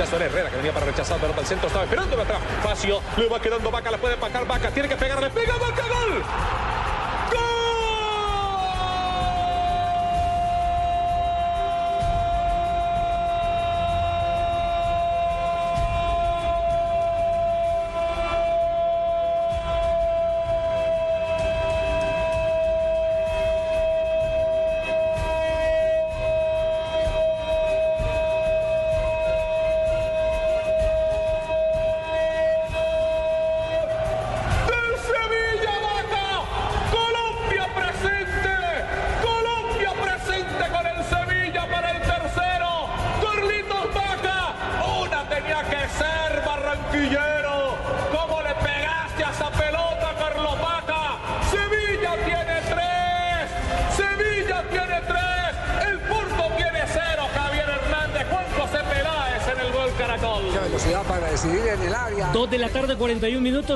Rechazo era Herrera que venía para rechazar pelota al centro estaba esperando atrás. Facio le va quedando Vaca la puede empacar Vaca tiene que pegar le pega Vaca gol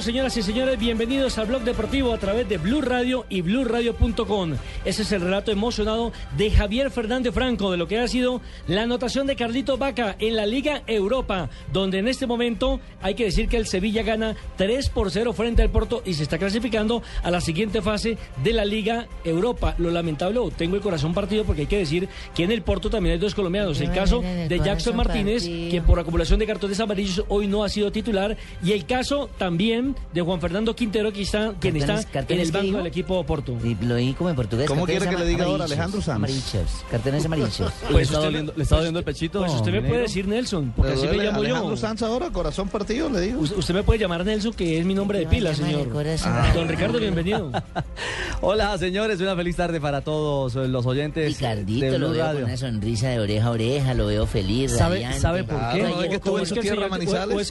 Señoras y señores, bienvenidos al Blog Deportivo a través de Blue Radio y BlueRadio.com. Ese es el relato emocionado de Javier Fernández Franco de lo que ha sido la anotación de Carlito Vaca en la Liga Europa, donde en este momento hay que decir que el Sevilla gana 3 por 0 frente al Porto y se está clasificando a la siguiente fase de la Liga Europa. Lo lamentable, o tengo el corazón partido porque hay que decir que en el Porto también hay dos colombianos. El caso de Jackson Martínez, quien por acumulación de cartones amarillos hoy no ha sido titular, y el caso también de Juan Fernando Quintero, que está, quien está en el banco del equipo Porto. Y lo oí como en portugués. ¿Cómo quiere que le diga ahora Alejandro Sanz? Amarillos, cartones amarillos. Pues ¿Le está, usted- doliendo, ¿Le está doliendo el pechito? Pues usted me puede decir Nelson, porque ¿Le así me llamo Alejandro yo. Sanz ahora, corazón partido, le digo. Us- Usted me puede llamar Nelson, que es mi nombre de pila, señor. corazón. Don Ricardo, bienvenido. Hola, señores. Una feliz tarde para todos los oyentes Ricardito, lo veo con una sonrisa de oreja a oreja, lo veo feliz, ¿Sabe. ¿Sabe por qué? O- es que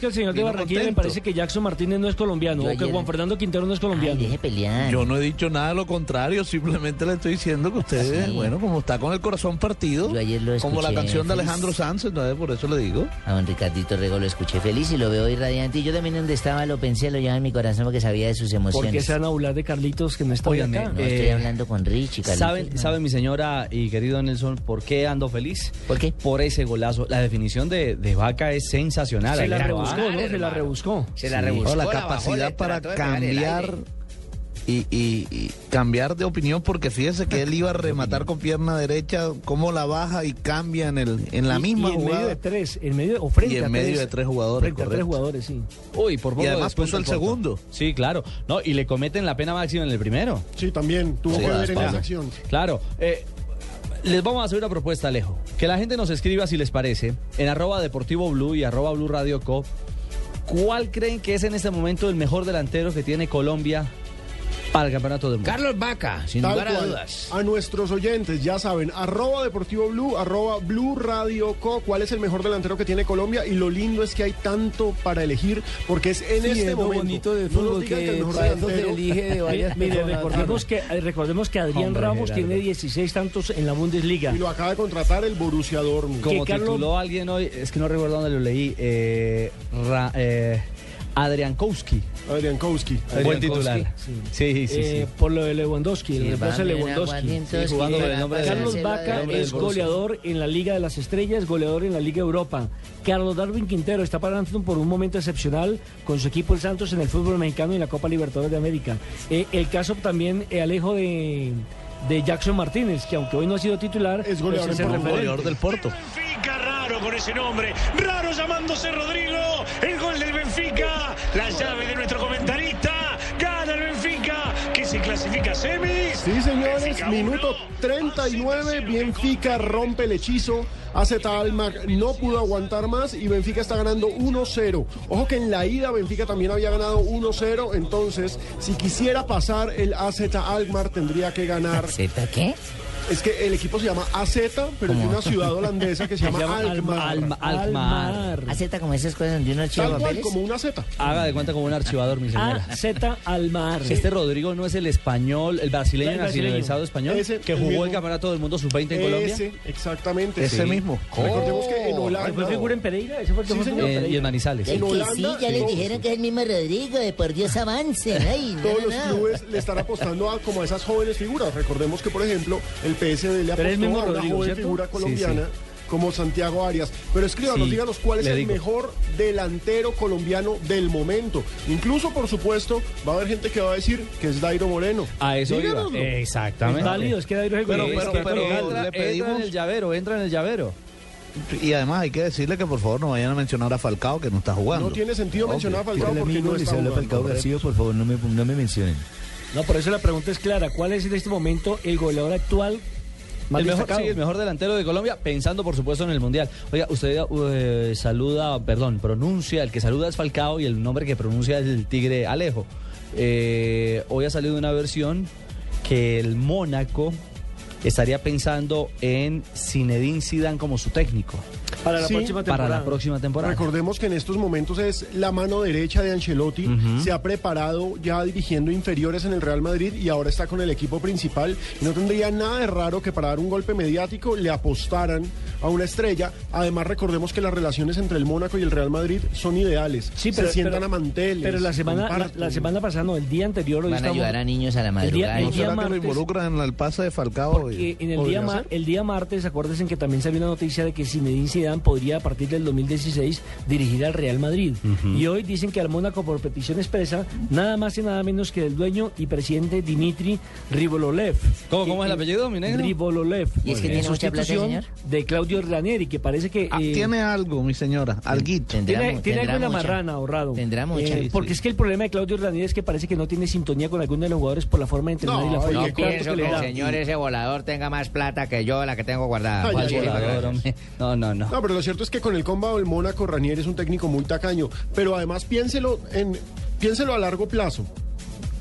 el señor- de Barranquilla contento. parece que Jackson Martínez no es colombiano, Yo o que Juan Fernando Quintero no es Ay, colombiano. deje pelear. Yo no he dicho nada de lo contrario, simplemente le estoy diciendo que usted, Sí. bueno, como está con el corazón partido, Yo ayer lo como la canción de feliz. Alejandro Sanz, entonces por eso le digo. A don Ricardito Rego lo escuché feliz y lo veo hoy radiante. Y yo también donde estaba lo pensé, lo llevaba en mi corazón porque sabía de sus ¿Por qué emociones. se van a hablar de Carlitos que no está Óigame, acá? No, Eh, estoy hablando con Richie, Carlitos, ¿Saben, no. ¿Sabe mi señora y querido Nelson por qué ando feliz? ¿Por qué? Por ese golazo. La definición de, de Vaca es sensacional. Se la rebuscó. ¿no? Se la rebuscó. Se la Sí. rebuscó, O la capacidad para cambiar y, y- y cambiar de opinión, porque fíjese que él iba a rematar con pierna derecha, cómo la baja y cambia en, el, en la Y- misma y en medio jugada. de tres, en medio o frente Y en a medio tres, de tres jugadores, Frente a tres jugadores, sí. Uy, por poco Y además puso el segundo. Sí, claro. No, y le cometen la pena máxima en el primero. Sí, también tuvo Sí, que ver en esa acción. Claro. eh, les vamos a hacer una propuesta, Alejo. Que la gente nos escriba, si les parece, en arroba deportivo blue y arroba blue radio co. ¿Cuál creen que es en este momento el mejor delantero que tiene Colombia para el campeonato del mundo? Carlos Vaca, sin Tal lugar a cual. dudas. A nuestros oyentes, ya saben, arroba Deportivo Blue, arroba Blue Radio Co, cuál es el mejor delantero que tiene Colombia. Y lo lindo es que hay tanto para elegir, porque es en Sí, este es lo momento. bonito No nos fútbol que el mejor delantero- elige de varias Mire, recordemos que, eh, recordemos que Adrián Hombre, Ramos Gerardo. tiene 16 tantos en la Bundesliga. Y lo acaba de contratar el Borussia Dortmund. Como que Carlos- tituló alguien hoy, es que no recuerdo dónde lo leí, eh, Ra- eh, Adriankowski. Adrián Kowski. Buen titular. Sí. Sí, sí, sí. Eh, por lo de Lewandowski, el reemplazo de Lewandowski. Sí, jugando el nombre de- Carlos Vaca es goleador en la Liga de las Estrellas, goleador en la Liga Europa. Carlos Darwin Quintero está pasando por un momento excepcional con su equipo el Santos en el fútbol mexicano y en la Copa Libertadores de América. Eh, el caso también, eh, Alejo, de, de Jackson Martínez, que aunque hoy no ha sido titular, Es goleador pues el goleador del Porto. Benfica, raro con ese nombre, raro llamándose Rodrigo, el gol del Benfica, la llave de nuestro comentarista, gana el Benfica, que se clasifica a semis. Sí, señores, Benfica minuto uno, 39, Benfica rompe el hechizo, AZ Almar no pudo aguantar más y Benfica está ganando 1-0. Ojo que en la ida Benfica también había ganado 1-0, entonces si quisiera pasar el AZ Almar tendría que ganar ¿Z qué? Es que el equipo se llama AZ, pero es de una ciudad holandesa que se llama, llama Alkmaar. Alma- Alkmaar. Acepta como esas cosas donde uno archiva Tal cual, papeles. como una Z. Haga de cuenta como un archivador, mi señora. A Z Almar. Este Rodrigo no es el español, el brasileño El brasileño. nacionalizado español, Ese, que el jugó mismo. el campeonato del mundo sub-20 en Colombia. Ese, exactamente. Ese mismo. Recordemos que en ¿Fue Holanda... figura en Pereira? ¿Ese fue el que Sí, fue figura en Eh, y Pereira? en Manizales. En Que Holanda, sí, ya les dijeron que es el mismo Rodrigo, de por Dios. Ay, no, Todos no, los no. clubes le están apostando a como a esas jóvenes figuras. Recordemos que, por ejemplo, el PSV le Pero es el apostó mismo a una Rodrigo, joven ¿cierto? figura Sí, colombiana como Santiago Arias. Pero escríbanos, Sí, díganos cuál es le el digo. mejor delantero colombiano del momento. Incluso, por supuesto, va a haber gente que va a decir que es Dairo Moreno. A eso iba. Exactamente. Es válido, es que Dairo es el Pero- pero- Es que pero- entra, le entra pedimos- en el llavero, entra en el llavero. Y además hay que decirle que por favor no vayan a mencionar a Falcao que no está jugando. No tiene sentido mencionar a Falcao porque no está jugando. García, por favor, no me, no me mencionen. No, por eso la pregunta es clara. ¿Cuál es en este momento el goleador actual más El mejor, sí, el mejor delantero de Colombia, pensando por supuesto en el Mundial. Oiga, usted eh, saluda, perdón, pronuncia, el que saluda es Falcao y el nombre que pronuncia es el Tigre Alejo. Eh, hoy ha salido una versión que el Mónaco estaría pensando en Zinedine Zidane como su técnico Para la Sí, próxima temporada. para la próxima temporada. Recordemos que en estos momentos es la mano derecha de Ancelotti. Se ha preparado ya dirigiendo inferiores en el Real Madrid y ahora está con el equipo principal. No tendría nada de raro que para dar un golpe mediático le apostaran a una estrella. Además, recordemos que las relaciones entre el Mónaco y el Real Madrid son ideales. Sí, pero, Se sientan pero- a manteles. Pero la semana, la, semana pasada, no, el día anterior, hoy Van a estamos- ayudar a niños a la El día- madrugada. el ¿No día será que lo martes- involucran en el pase de Falcao? Porque y- en el ¿Podría día, el día martes, acuérdense que también salió una noticia de que Zinedine Zidane podría a partir del 2016 dirigir al Real Madrid. Y hoy dicen que al Mónaco por petición expresa nada más y nada menos que el dueño y presidente Dimitri Rivololev. ¿Cómo- cómo es el Eh, apellido, mi negro? Rivololev. ¿Y es que En tiene plata, sustitución señor? De Claudio Ranieri, que parece que... Ah, eh, tiene algo, mi señora, alguito. Tendrá tiene, tiene algo en la marrana ahorrado. Tendrá mucha. Eh, porque es que el problema de Claudio Ranieri es que parece que no tiene sintonía con alguno de los jugadores por la forma de entrenar No, y la forma No de pienso que le el da. señor ese volador tenga más plata que yo, la que tengo guardada. Ay, ¿Cuál ay, ay, volador? No, no, no. No, pero lo cierto es que con el combo del Mónaco, Ranieri es un técnico muy tacaño. Pero además piénselo, en, piénselo a largo plazo.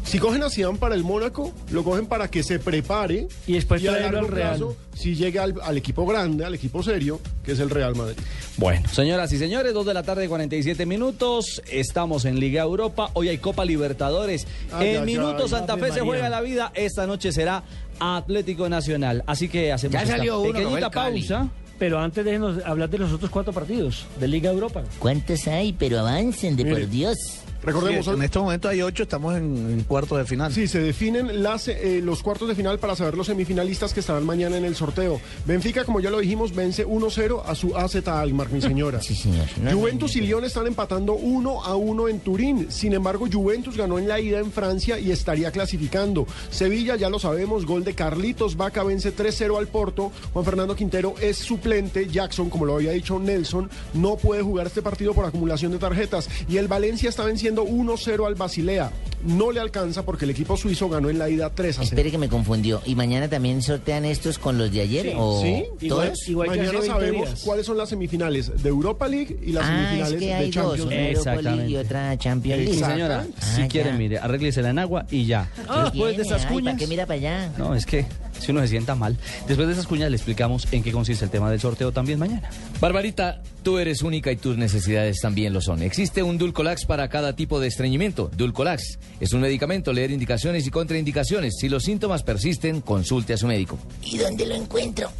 Si cogen a Zidane para el Mónaco, lo cogen para que se prepare Y después a traerlo largo al Real. plazo, si llega al, al equipo grande, al equipo serio, que es el Real Madrid. Bueno, señoras y señores, 2 de la tarde, 47 minutos. Estamos en Liga Europa. Hoy hay Copa Libertadores. Ay, en ay, minutos ay, Santa Fe se juega la vida. Esta noche será Atlético Nacional. Así que hacemos Ya esta salió uno, pequeñita Cali. Pero antes déjenos hablar de los otros cuatro partidos de Liga Europa. ¿Cuántos hay? Pero avancen, de Mire. por Dios. Recordemos, Sí, en este momento hay ocho, estamos en, en cuartos de final. Sí, se definen las, eh, los cuartos de final para saber los semifinalistas que estarán mañana en el sorteo. Benfica, como ya lo dijimos, vence 1-0 a su AZ Almar, mi señora. Sí, señor. Juventus y Lyon están empatando 1 a 1 en Turín. Sin embargo, Juventus ganó en la ida en Francia y estaría clasificando. Sevilla, ya lo sabemos, gol de Carlitos Vaca vence 3-0 al Porto. Juan Fernando Quintero es suplente. Jackson, como lo había dicho Nelson, no puede jugar este partido por acumulación de tarjetas. Y el Valencia está venciendo 1-0 al Basilea. No le alcanza porque el equipo suizo ganó en la ida 3 a 0. Espere que me confundió. ¿Y mañana también sortean estos con los de ayer? ¿O Sí, igual- todos? igual que hace Mañana 20 sabemos días. cuáles son las semifinales de Europa League y las Ah, semifinales es que de hay dos, Champions League. Europa League y otra Champions Sí, League. Señora, Ah, si ya. quieren, mire, arréglesela en agua y ya. Después de esas ay, cuñas. ¿Para qué mira para allá? No, es que si uno se sienta mal. Después de esas cuñas le explicamos en qué consiste el tema del sorteo también mañana. Barbarita, tú eres única y tus necesidades también lo son. Existe un Dulcolax para cada tipo de estreñimiento. Dulcolax es un medicamento, leer indicaciones y contraindicaciones. Si los síntomas persisten, consulte a su médico. ¿Y dónde lo encuentro?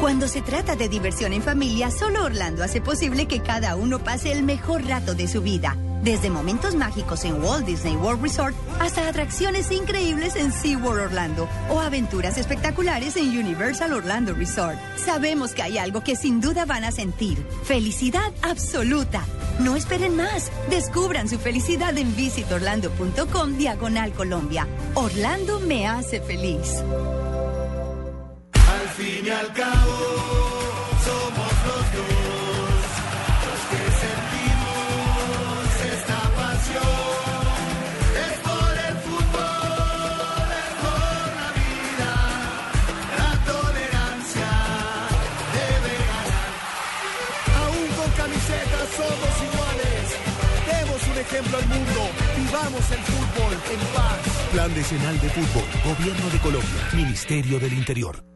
Cuando se trata de diversión en familia, solo Orlando hace posible que cada uno pase el mejor rato de su vida. Desde momentos mágicos en Walt Disney World Resort hasta atracciones increíbles en SeaWorld Orlando o aventuras espectaculares en Universal Orlando Resort. Sabemos que hay algo que sin duda van a sentir. Felicidad absoluta. No esperen más. Descubran su felicidad en visitorlando.com diagonal Colombia. Orlando me hace feliz. Aún con camisetas somos iguales. Vivamos el fútbol en paz. Plan Decenal de Fútbol, Gobierno de Colombia, Ministerio del Interior.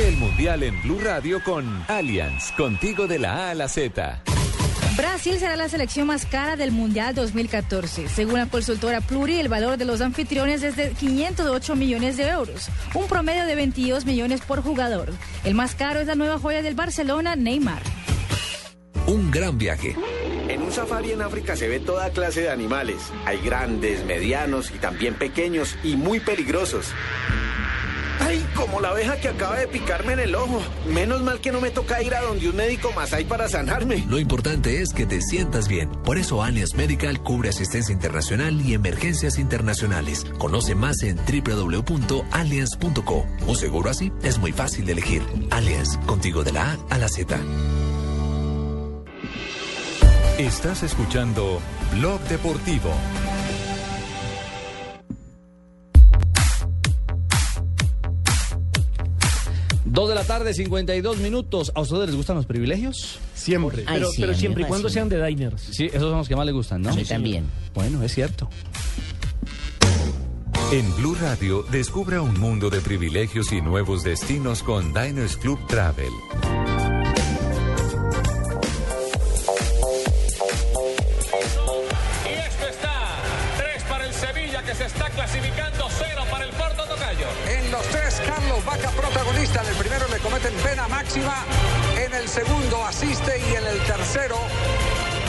Vive el Mundial en Blue Radio con Allianz, contigo de la A a la Z. Brasil será la selección más cara del Mundial 2014. Según la consultora Pluri, el valor de los anfitriones es de 508 millones de euros, un promedio de 22 millones por jugador. El más caro es la nueva joya del Barcelona, Neymar. Un gran viaje. En un safari en África se ve toda clase de animales. Hay grandes, medianos y también pequeños y muy peligrosos. ¡Ay, como la abeja que acaba de picarme en el ojo! Menos mal que no me toca ir a donde un médico más hay para sanarme. Lo importante es que te sientas bien. Por eso Allianz Medical cubre asistencia internacional y emergencias internacionales. Conoce más en www.allianz.co. Un seguro así es muy fácil de elegir. Allianz, contigo de la A a la Z. Estás escuchando Blog Deportivo. Dos de la tarde, 52 minutos. ¿A ustedes les gustan los privilegios? Siempre. Pero, sí, siempre y cuando sean de diners. Sí, esos son los que más les gustan, ¿no? A mí también. Bueno, es cierto. En Blue Radio, descubra un mundo de privilegios y nuevos destinos con Diners Club Travel. En el segundo asiste y en el tercero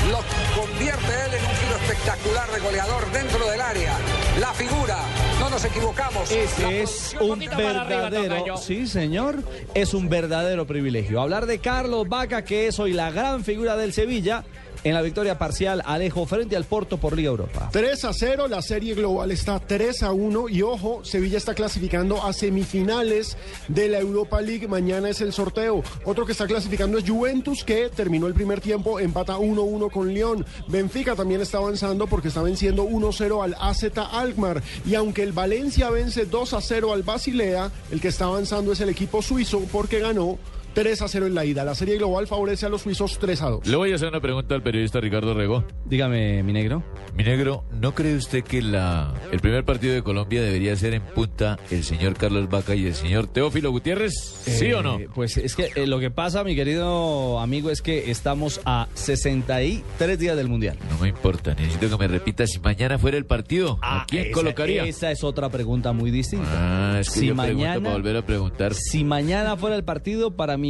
lo convierte él en un giro espectacular de goleador dentro del área. La figura, no nos equivocamos. La Ese es un verdadero, sí señor, es un verdadero privilegio. Hablar de Carlos Vaca, que es hoy la gran figura del Sevilla, en la victoria parcial Alejo frente al Porto por Liga Europa. 3 a 0, la serie global está 3 a 1 y ojo, Sevilla está clasificando a semifinales de la Europa League. Mañana es el sorteo. Otro que está clasificando es Juventus, que terminó el primer tiempo, empata 1-1 con León. Benfica también está avanzando porque está venciendo 1-0 al AZ Alkmaar. Y aunque el Valencia vence 2 a 0 al Basilea, el que está avanzando es el equipo suizo porque ganó 3 a 0 en la ida. La serie global favorece a los suizos 3 a 2. Le voy a hacer una pregunta al periodista Ricardo Rego. Dígame, mi negro. Mi negro, ¿no cree usted que la, el primer partido de Colombia debería ser en punta el señor Carlos Vaca y el señor Teófilo Gutiérrez? ¿Sí Eh, o no? Pues es que eh, lo que pasa, mi querido amigo, es que estamos a 63 días del Mundial. No me importa, necesito que me repita si mañana fuera el partido. ¿A quién Ah, Esa- colocaría? Esa es otra pregunta muy distinta. Ah, es que si yo pregunto mañana, para volver a preguntar. si mañana fuera el partido, para mí,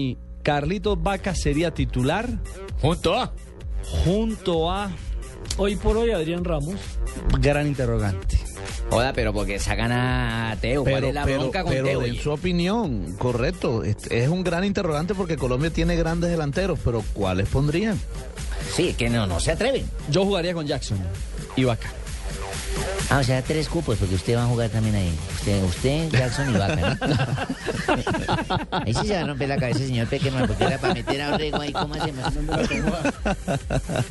Carlitos Vaca sería titular. ¿Junto a? Junto a. Hoy por hoy, Adrián Ramos. Gran interrogante. Joda, pero porque sacan a Teo. ¿Cuál es la bronca con pero Teo? en su opinión, correcto, es, es un gran interrogante porque Colombia tiene grandes delanteros, pero ¿cuáles pondrían? Sí, que no, no se atreven. Yo jugaría con Jackson y Vaca. Ah, o sea, tres cupos, porque usted va a jugar también ahí. Usted, usted Jackson y Vaca, ¿no? ahí sí se va a romper la cabeza, señor Pequeman, porque era para meter a Orrego ahí, ¿cómo hacemos?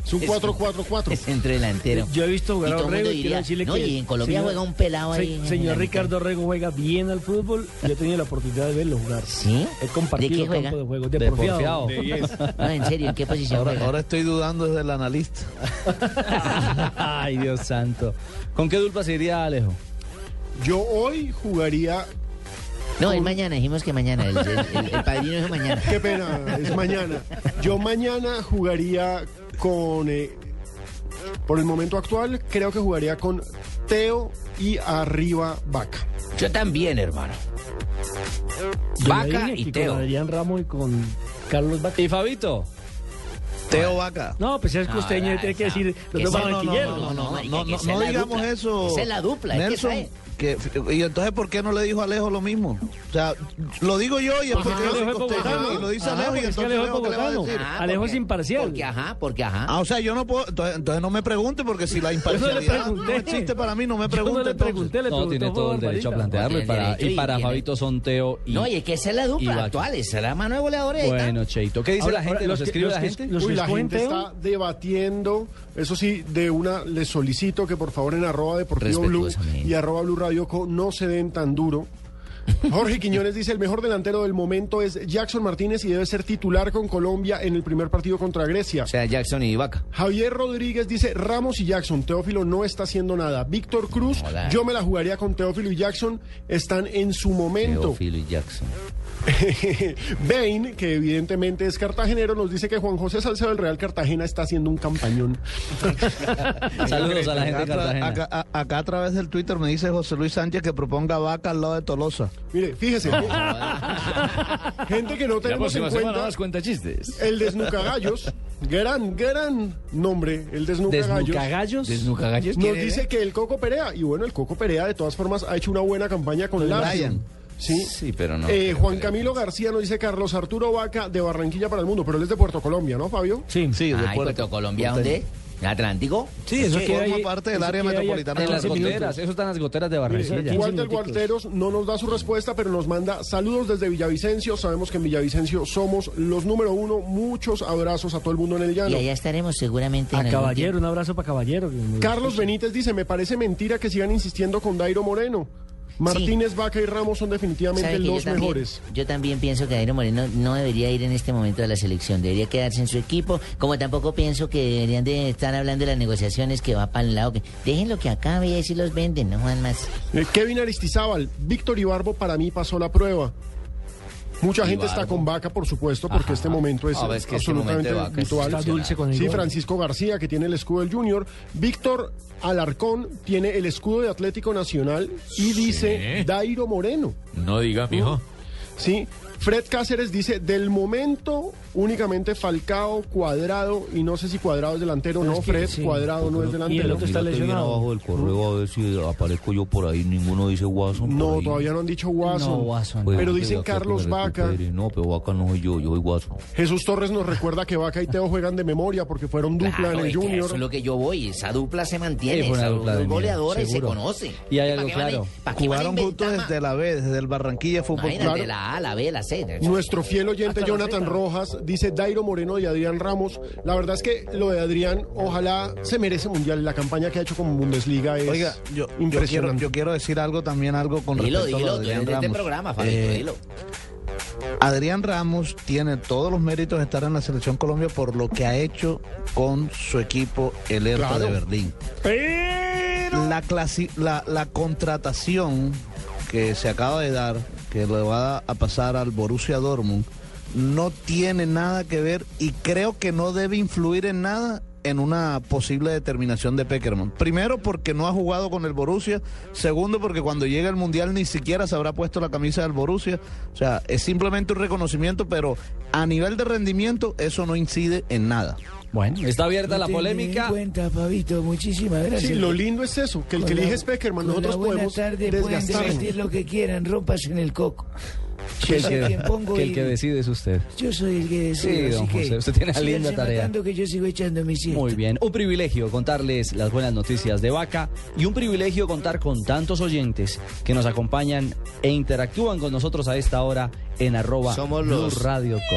Es un 4-4-4. Es centro delantero. Yo he visto jugar a Orrego y quiero decirle no, que... y en Colombia señor- juega un pelado ahí Se- señor Ricardo Orrego juega bien al fútbol. Yo he tenido la oportunidad de verlo jugar. ¿Sí? He compartido ¿De qué juega? campo de juego. De, De porfiado. porfiado. De 10. No, en serio, ¿en qué posición Ahora, juega? ahora estoy dudando desde el analista. Ay, Dios santo. ¿Con qué dulpa se iría Alejo? Yo hoy jugaría. No, es mañana, dijimos que mañana. El, el- el- el padrino es mañana. Qué pena, es mañana. Yo mañana jugaría con eh, Por el momento actual, creo que jugaría con Teo y arriba Vaca. Yo también, hermano. Yo Vaca y que Teo. Con Adrián Ramos y con Carlos Vaca. ¿Y Fabito? Teo Vaca. No, pues es No, costeño, la- tiene que esa- decir los que dos no, no, no, no, no, digamos eso. Esa es la dupla, Nelson. Que- y entonces, ¿por qué no le dijo a Alejo lo mismo? O sea, lo digo yo y es porque yo soy y lo dice Ajá, Alejo y que entonces Alejo ¿qué le va a bogotano. decir? Ah, Alejo porque- es imparcial. Porque ajá, porque ajá. Ah, o sea, yo no puedo, entonces, entonces no me pregunte porque si la imparcialidad no pregunté. existe para mí, no me Yo no pregunte. le pregunté, le No, tiene todo el derecho a plantearlo. Y para, derecho y y para tiene- Fabito son Teo y. No, y es que esa es la dupla actual, esa es la mano de goleadores. Bueno, Cheito, ¿qué dice Ahora- la gente? ahora, ¿Nos los que- escribe los la que- gente? los Uy, que la gente está debatiendo. Eso sí, de una les solicito que por favor en arroba deportivo blue y arroba blue radio Co no se den tan duro. Jorge Quiñones dice, el mejor delantero del momento es Jackson Martínez y debe ser titular con Colombia en el primer partido contra Grecia. O sea, Jackson y Vaca. Javier Rodríguez dice, Ramos y Jackson, Teófilo no está haciendo nada. Víctor Cruz, Hola. yo me la jugaría con Teófilo y Jackson, están en su momento. Teófilo y Jackson. Bain, que evidentemente es cartagenero, nos dice que Juan José Salcedo del Real Cartagena está haciendo un campañón. Saludos a la gente de Acá, a tra- Cartagena. acá a través del Twitter me dice José Luis Sánchez que proponga Vaca al lado de Tolosa. Mire, fíjese. gente que no tenemos en cuenta. más cuenta chistes. El Desnucagallos, gran, gran nombre, el Desnucagallos. ¿Desnucagallos? Desnucagallos. Nos dice que el Coco Perea, y bueno, el Coco Perea de todas formas ha hecho una buena campaña con el Brian. Sí. Sí, pero no. Eh, Juan Camilo García nos dice Carlos Arturo Vaca de Barranquilla para el mundo, pero él es de Puerto Colombia, ¿no, Fabio? Sí. Sí, de Ay, Puerto- Puerto Colombia. ¿En Atlántico? Sí, eso que forma hay- parte del área metropolitana de En las goteras, eso está en las goteras de Barranquilla. Walter minuticos. Gualteros no nos da su respuesta, pero nos manda saludos desde Villavicencio. Sabemos que en Villavicencio somos los número uno. Muchos abrazos a todo el mundo en el Y llano. allá estaremos seguramente en A Caballero, un abrazo para Caballero. Carlos Benítez dice, me parece mentira que sigan insistiendo con Dairo Moreno. Martínez, Vaca y Ramos son definitivamente ¿Sabe que yo los también- mejores. Yo también pienso que Dairo Moreno no debería ir en este momento a la selección, debería quedarse en su equipo, como tampoco pienso que deberían de estar hablando de las negociaciones que va para el lado, que déjenlo que acabe y ahí sí los venden, no Juan más. Eh, Kevin Aristizábal, Víctor Ibarbo para mí pasó la prueba. Mucha gente está con Vaca, por supuesto, porque Ajá. este momento es Ah, que este absolutamente momento de Vaca es virtual. Está dulce con el Sí, gol. Francisco García, que tiene el escudo del Junior. Víctor Alarcón tiene el escudo de Atlético Nacional y dice Dairo Moreno. No diga, mijo. Sí. Fred Cáceres dice, del momento únicamente Falcao, Cuadrado, y no sé si Cuadrado es delantero o no, es Fred, sí. Cuadrado no es Y el delantero. otro está lesionado. del correo a ver si aparezco yo por ahí. Ninguno dice Watson. No, todavía no han dicho Watson. No, Watson. Pero dicen Carlos Vaca. No, pero Vaca no soy yo, yo soy Watson. Jesús Torres nos recuerda que Vaca y Teo juegan de memoria porque fueron dupla Claro, en el es Junior. eso es lo que yo voy, esa dupla se mantiene, Sí, esa dupla miedo, goleadora y se conoce. Y hay ¿Para algo claro. Jugaron juntos desde la B, desde el Barranquilla Fútbol Club. Claro. la A, la B, la Nuestro fiel oyente Jonathan Rojas dice Dairo Moreno y Adrián Ramos. La verdad es que lo de Adrián, ojalá se merece mundial. La campaña que ha hecho como Bundesliga es Oiga, yo, yo, quiero, impresionante. yo quiero decir algo también, algo con Dilo, respecto a dilo, Adrián este Ramos. programa, Fabito, Eh, dilo. Adrián Ramos tiene todos los méritos de estar en la selección Colombia por lo que ha hecho con su equipo, el Hertha Claro. de Berlín. La, clasi- la, la contratación que se acaba de dar, que le va a pasar al Borussia Dortmund, no tiene nada que ver y creo que no debe influir en nada en una posible determinación de Peckerman. Primero porque no ha jugado con el Borussia, segundo porque cuando llegue el Mundial ni siquiera se habrá puesto la camisa del Borussia. O sea, es simplemente un reconocimiento, pero a nivel de rendimiento eso no incide en nada. Bueno, está abierta la polémica. cuenta, Fabito, muchísimas gracias. Sí, lo lindo es eso, que el que Con la- elige es Peckerman. Nosotros podemos tarde pueden desgastarnos. decir lo que quieran, rompas en el coco. Que el que, que el que decide es usted. Yo soy el que decide, Sí, don así que José, usted tiene una linda tarea. que yo sigo echando mi siesta. Muy bien, un privilegio contarles las buenas noticias de Vaca y un privilegio contar con tantos oyentes que nos acompañan e interactúan con nosotros a esta hora en arroba Somos Blue los- Radio Co.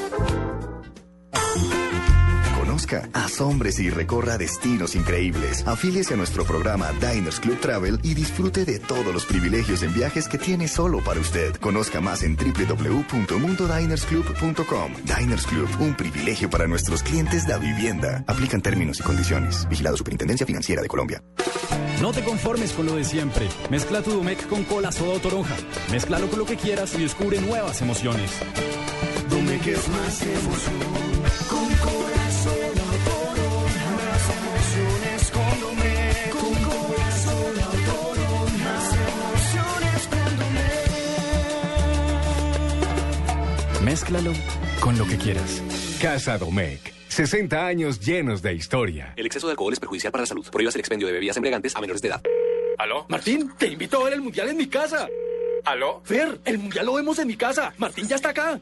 Asómbrese y recorra destinos increíbles. Afíliese a nuestro programa Diners Club Travel y disfrute de todos los privilegios en viajes que tiene solo para usted. Conozca más en www.mundodinersclub.com. Diners Club, un privilegio para nuestros clientes de vivienda. Aplican términos y condiciones. Vigilado Superintendencia Financiera de Colombia. No te conformes con lo de siempre. Mezcla tu Domec con cola, soda o toronja. Mézclalo con lo que quieras y descubre nuevas emociones. Domec es más emoción. Mézclalo con lo que quieras. Casa Domecq. 60 años llenos de historia. El exceso de alcohol es perjudicial para la salud. Prohíbas el expendio de bebidas embriagantes a menores de edad. ¿Aló? Martín, te invito a ver el mundial en mi casa. ¿Aló? Fer, el mundial lo vemos en mi casa. Martín ya está acá.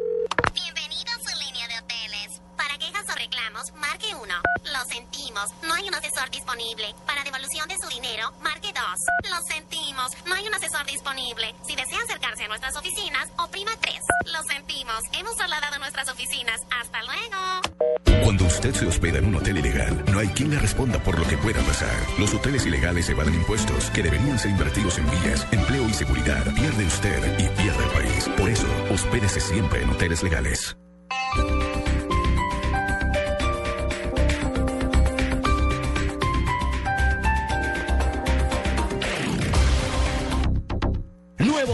no hay un asesor disponible. Para devolución de su dinero, marque 2. Lo sentimos, no hay un asesor disponible. Si desea acercarse a nuestras oficinas, oprima 3. Lo sentimos, hemos trasladado nuestras oficinas. Hasta luego. Cuando usted se hospeda en un hotel ilegal, no hay quien le responda por lo que pueda pasar. Los hoteles ilegales evaden impuestos que deberían ser invertidos en vías, empleo y seguridad. Pierde usted y pierde el país. Por eso, hospédese siempre en hoteles legales.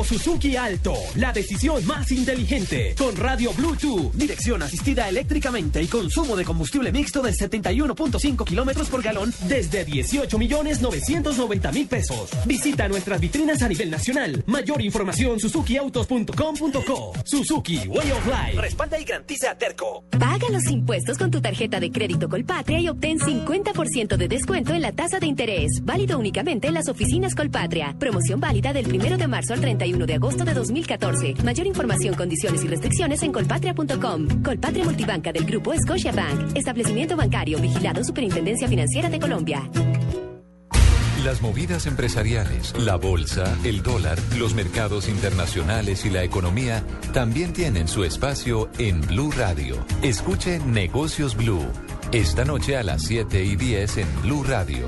Suzuki Alto, la decisión más inteligente. Con radio Bluetooth, dirección asistida eléctricamente y consumo de combustible mixto de 71.5 kilómetros por galón desde 18 millones 990 mil pesos. Visita nuestras vitrinas a nivel nacional. Mayor información suzukiautos.com.co. Suzuki Way of Life. Respalda y garantiza a Terco. Paga los impuestos con tu tarjeta de crédito Colpatria y obtén 50% de descuento en la tasa de interés. Válido únicamente en las oficinas Colpatria. Promoción válida del 1 de marzo al 31 de agosto de 2014. Mayor información, condiciones y restricciones en colpatria.com. Colpatria Multibanca del Grupo Scotiabank. Establecimiento bancario vigilado Superintendencia Financiera de Colombia. Las movidas empresariales, la bolsa, el dólar, los mercados internacionales y la economía también tienen su espacio en Blue Radio. Escuche Negocios Blue. Esta noche a las 7 y 10 en Blue Radio.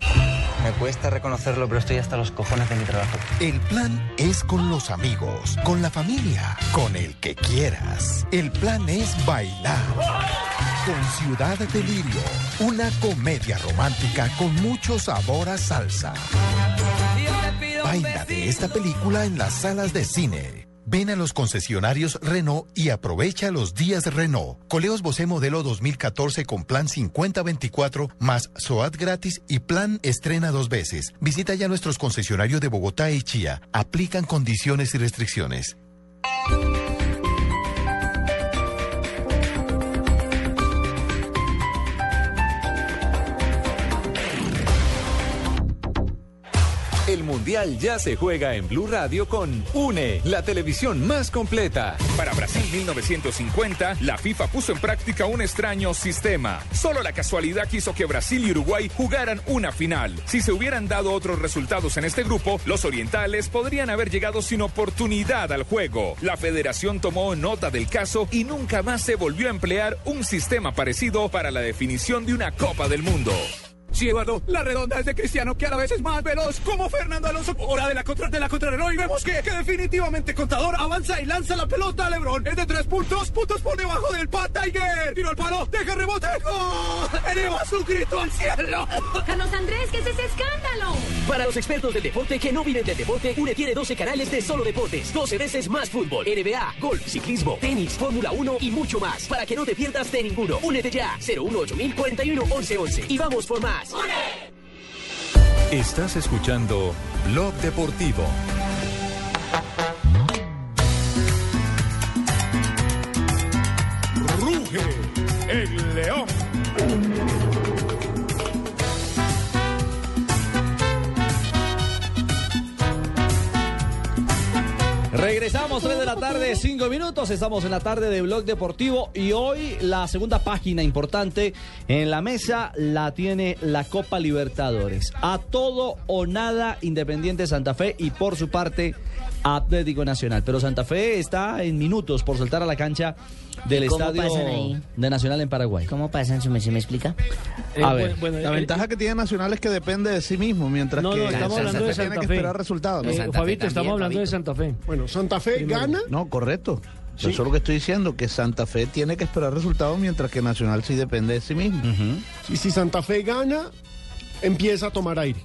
Me cuesta reconocerlo, pero estoy hasta los cojones de mi trabajo. El plan es con los amigos, con la familia, con el que quieras. El plan es bailar. Con Ciudad Delirio, una comedia romántica con mucho sabor a salsa. Baila de esta película en las salas de cine. Ven a los concesionarios Renault y aprovecha los días Renault. Coleos Bosé modelo 2014 con plan 5024 más SOAT gratis y plan estrena dos veces. Visita ya nuestros concesionarios de Bogotá y Chía. Aplican condiciones y restricciones. Mundial ya se juega en Blue Radio con UNE, la televisión más completa. Para Brasil 1950, la FIFA puso en práctica un extraño sistema. Solo la casualidad quiso que Brasil y Uruguay jugaran una final. Si se hubieran dado otros resultados en este grupo, los orientales podrían haber llegado sin oportunidad al juego. La federación tomó nota del caso y nunca más se volvió a emplear un sistema parecido para la definición de una Copa del Mundo. Sí, Eduardo, la redonda es de Cristiano, que a la vez es más veloz, como Fernando Alonso. Hora de la contra de la contrarreloj y vemos que, que definitivamente Contador avanza y lanza la pelota a Lebron. Es de tres puntos, puntos por debajo del Pat Tiger. Tiro al palo, deja rebote, ¡gol! Eleva su grito al cielo. Carlos Andrés, ¿qué es ese escándalo? Para los expertos del deporte que no viven del deporte, UNE tiene 12 canales de solo deportes, 12 veces más fútbol, NBA, golf, ciclismo, tenis, Fórmula 1 y mucho más. Para que no te pierdas de ninguno. Únete ya, 018 41 1111 y vamos por más. Estás escuchando Blog Deportivo. Ruge el león. Regresamos 3 de la tarde, 5 minutos. Estamos en la tarde de Blog Deportivo y hoy la segunda página importante en la mesa la tiene la Copa Libertadores. A todo o nada Independiente Santa Fe y por su parte Atlético Nacional. Pero Santa Fe está en minutos por saltar a la cancha del ¿Y cómo estadio pasan ahí? de Nacional en Paraguay. ¿Cómo pasan? ¿Se me, se me explica? A ver, la ventaja que tiene Nacional es que depende de sí mismo, mientras No, que no, estamos Santa hablando de Fe tiene que esperar resultados. Eh, Fabito, estamos hablando de Santa Fe. Bueno, Santa Fe gana. No, correcto. Sí. Eso es lo que estoy diciendo, que Santa Fe tiene que esperar resultados mientras que Nacional sí depende de sí mismo. Y si Santa Fe gana, empieza a tomar aire.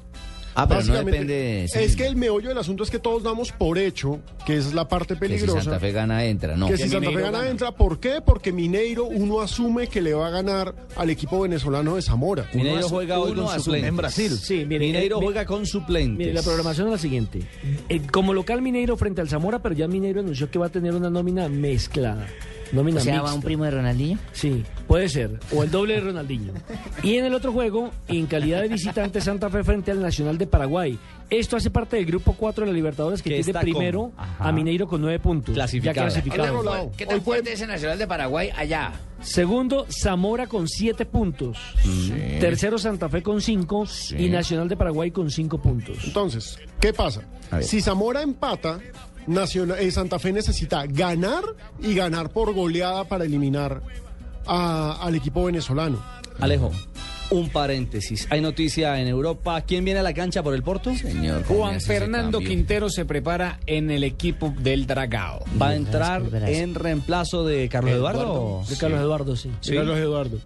Ah, pero no Básicamente, depende de sí Es que el meollo del asunto es que todos damos por hecho, que es la parte Que si peligrosa. Santa Fe gana, entra. No. que si Santa Fe gana, entra. ¿Por qué? Porque Mineiro uno asume que le va a ganar al equipo venezolano de Zamora. Mineiro Uno juega hoy uno con suplentes. En Brasil. Sí, mire, Mineiro eh, juega con suplentes. Mire, la programación es la siguiente. Eh, como local Mineiro frente al Zamora, pero ya Mineiro anunció que va a tener una nómina mezclada. Nómina O sea, mixta. va un primo de Ronaldinho. Sí, puede ser. O el doble de Ronaldinho. Y en el otro juego, en calidad de visitante Santa Fe frente al Nacional de Paraguay. Esto hace parte del grupo 4 de la Libertadores que Que tiene primero a Mineiro con 9 puntos. Clasificada. Ya clasificado. ¿Qué tan fuerte es el Nacional de Paraguay allá? Segundo, Zamora con 7 puntos. Tercero, Santa Fe con 5. Y Nacional de Paraguay con 5 puntos. Entonces, ¿qué pasa? Si Zamora empata, Nacional, eh, Santa Fe necesita ganar y ganar por goleada para eliminar a- al equipo venezolano. Alejo, un paréntesis. Hay noticia en Europa. ¿Quién viene a la cancha por el Porto? Señor. Juan Fernando Quintero se prepara en el equipo del Dragao. Va a entrar en reemplazo de Carlos Eduardo. De Carlos Eduardo, sí. Sí. Carlos Eduardo.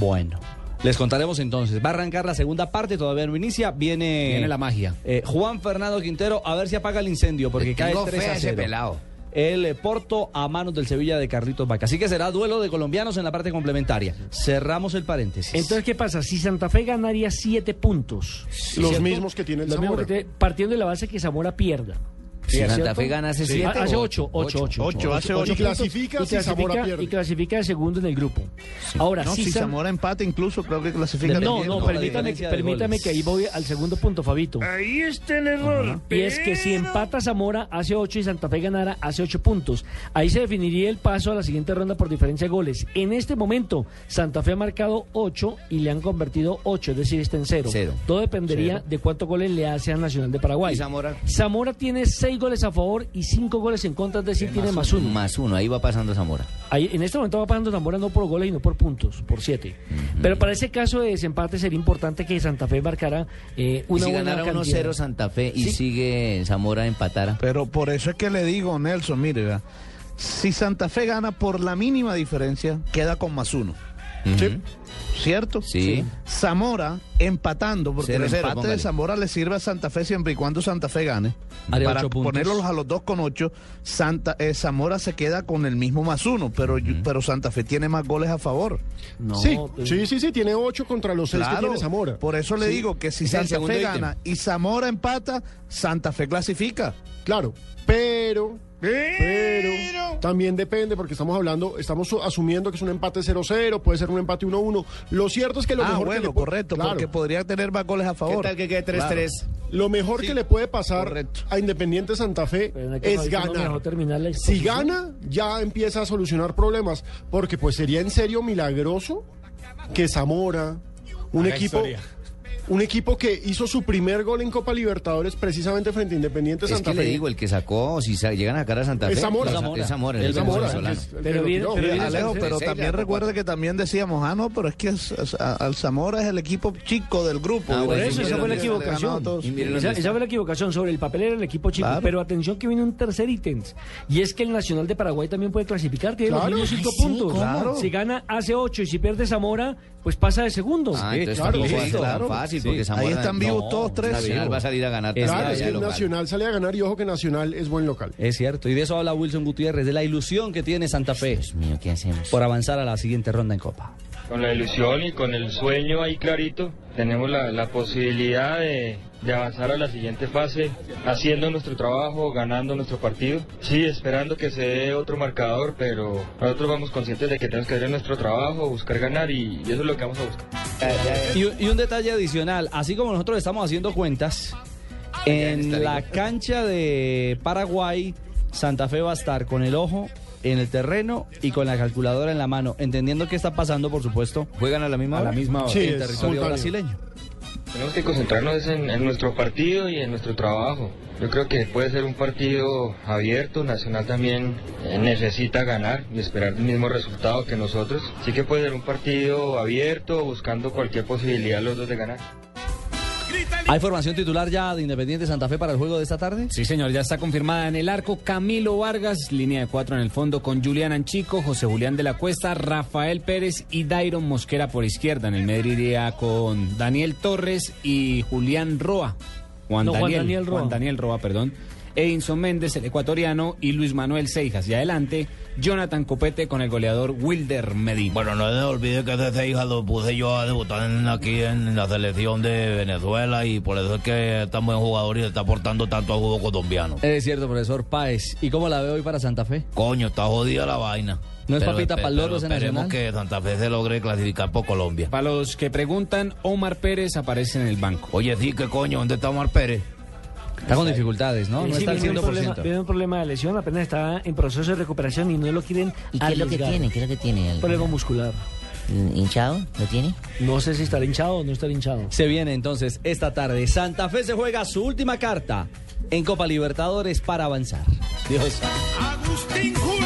Bueno. Les contaremos entonces. Va a arrancar la segunda parte, todavía no inicia. Viene, Viene la magia. eh, Juan Fernando Quintero, a ver si apaga el incendio, porque Le cae tengo 3 fe a a ese 0. pelado. El eh, Porto a manos del Sevilla de Carlitos Vaca. Así que será duelo de colombianos en la parte complementaria. Cerramos el paréntesis. Entonces, ¿qué pasa? Si Santa Fe ganaría 7 puntos. Los ¿cierto? mismos que tiene el Los mismos Zamora. que tiene- partiendo de la base que Zamora pierda. Si ¿Cierto? Santa Fe gana, hace Sí. siete Hace o 8, 8, 8. Ocho, hace ocho. Y clasifica si Zamora pierde. Y clasifica de segundo en el grupo. Ahora, no, si si Zamora empate, incluso creo que clasifica. No, también. no, la permítame, de permítame que ahí voy al segundo punto, Fabito. Ahí está el error. Y es que si empata Zamora hace 8 y Santa Fe ganara hace 8 puntos. Ahí se definiría el paso a la siguiente ronda por diferencia de goles. En este momento, Santa Fe ha marcado 8 y le han convertido 8, es decir, está en 0. Cero. Todo dependería de cuántos goles le hace a Nacional de Paraguay. ¿Y Zamora? Zamora tiene 6 goles a favor y 5 goles en contra, es decir, tiene más 1. Más uno, ahí va pasando Zamora. Ahí, en este momento va pasando Zamora no por goles, sino por puntos, por 7. Pero para ese caso de desempate sería importante que Santa Fe marcara eh, Y una si buena ganara cantidad. 1-0 Santa Fe y Sí. sigue Zamora empatara. Pero por eso es que le digo, Nelson, mire, si Santa Fe gana por la mínima diferencia, queda con más uno. ¿Cierto? Sí. Zamora empatando, porque Cero, el cero, empate póngale. de Zamora le sirve a Santa Fe siempre y cuando Santa Fe gane. Haría Para ponerlos a los dos con ocho, Santa, eh, Zamora se queda con el mismo más uno, pero, pero Santa Fe tiene más goles a favor. sí, sí, sí, sí, tiene ocho contra los seis que Claro, tiene Zamora. por eso le Sí. digo que si es Santa Fe ítem. gana y Zamora empata, Santa Fe clasifica. Claro, pero, pero también depende porque estamos hablando, estamos su- asumiendo que es un empate 0-0, puede ser un empate 1-1. Lo cierto es que lo ah, mejor que bueno, le puede- correcto, Claro. porque podría tener más goles a favor. tal que quede 3-3? Lo mejor que le puede pasar a Independiente Santa Fe que es no ganar. Si gana, ya empieza a solucionar problemas, porque pues sería en serio milagroso que Zamora, un Haga equipo historia. Un equipo que hizo su primer gol en Copa Libertadores precisamente frente a Independiente Es Santa que Fe. le digo, el que sacó, si sa- llegan a sacar a Santa Fe. Es Zamora. Es Zamora. Es Zamora, el Es Zamora, Pero bien, pero tiró. bien, Alejo, pero Sí, también recuerda que también decíamos, ah, no, pero es que es- es- a- al Zamora es el equipo chico del grupo. Ah, bueno, eso, y esa fue la equivocación. Esa, fue la equivocación sobre el papel era el equipo chico. Claro. Pero atención que viene un tercer ítem. Y es que el Nacional de Paraguay también puede clasificar. Tiene Claro. los mismos cinco Ay, sí, puntos. ¿cómo? Si gana, hace ocho. Y si pierde Zamora, pues pasa de segundo. Ah, Sí, entonces claro, sí, claro. fácil, Sí. porque Zamora... Ahí están vivos no, todos tres. Nacional va a salir a ganar. Es Claro, es que. Nacional sale a ganar y ojo que Nacional es buen local. Es cierto, y de eso habla Wilson Gutiérrez, de la ilusión que tiene Santa Fe Dios mío, ¿qué hacemos? por avanzar a la siguiente ronda en Copa. Con la ilusión y con el sueño ahí clarito, tenemos la, la posibilidad de, de avanzar a la siguiente fase, haciendo nuestro trabajo, ganando nuestro partido. Sí, esperando que se dé otro marcador, pero nosotros vamos conscientes de que tenemos que hacer nuestro trabajo, buscar ganar y, y eso es lo que vamos a buscar. Y, y un detalle adicional, así como nosotros estamos haciendo cuentas, en la cancha de Paraguay, Santa Fe va a estar con el ojo en el terreno y con la calculadora en la mano, entendiendo qué está pasando, por supuesto, ¿Juegan a la misma A la hora? misma hora. Sí, en es territorio brasileño. Tenemos que concentrarnos en, nuestro partido y en nuestro trabajo. Yo creo que puede ser un partido abierto, Nacional también eh, necesita ganar y esperar el mismo resultado que nosotros. Sí que puede ser un partido abierto, buscando cualquier posibilidad los dos de ganar. ¿Hay formación titular ya de Independiente Santa Fe para el juego de esta tarde? Sí, señor, ya está confirmada en el arco Camilo Vargas, línea de cuatro en el fondo con Julián Anchico, José Julián de la Cuesta, Rafael Pérez y Dairon Mosquera por izquierda. En el medio iría con Daniel Torres y Julián Roa. Juan, No, Juan Daniel, Daniel Roa. Juan Daniel Roa, perdón. Edinson Méndez, el ecuatoriano, y Luis Manuel Seijas. Y adelante, Jonathan Copete con el goleador Wilder Medina. Bueno, no se olvide que ese seis lo puse yo a debutar en- aquí en la selección de Venezuela y por eso es que es tan buen jugador y se está aportando tanto al juego colombiano. Es cierto, profesor Páez. ¿Y cómo la ve hoy para Santa Fe? Coño, está jodida la vaina. ¿No es Pero papita loro pero ese Esperemos que Santa Fe se logre clasificar por Colombia. Para los que preguntan, Omar Pérez aparece en el banco. Oye, sí, ¿qué coño? ¿Dónde está Omar Pérez? Está con dificultades, ¿no? Sí, No está al viene un problema, 100%. viene un problema de lesión, apenas está en proceso de recuperación y no lo quieren ¿Y qué es lo que tiene? ¿Qué es lo que tiene? Un problema muscular. ¿Hinchado? ¿Lo tiene? No sé si estará hinchado o no estará hinchado. Se viene entonces esta tarde. Santa Fe se juega su última carta en Copa Libertadores para avanzar. Dios. Agustín Julio,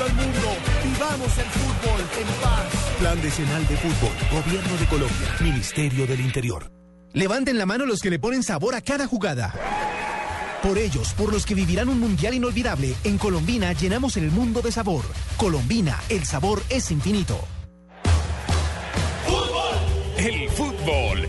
Al mundo. Vivamos el fútbol en paz. Plan Decenal de Fútbol, Gobierno de Colombia, Ministerio del Interior. Levanten la mano los que le ponen sabor a cada jugada. Por ellos, por los que vivirán un mundial inolvidable, en Colombina llenamos el mundo de sabor. Colombina, el sabor es infinito. El fútbol,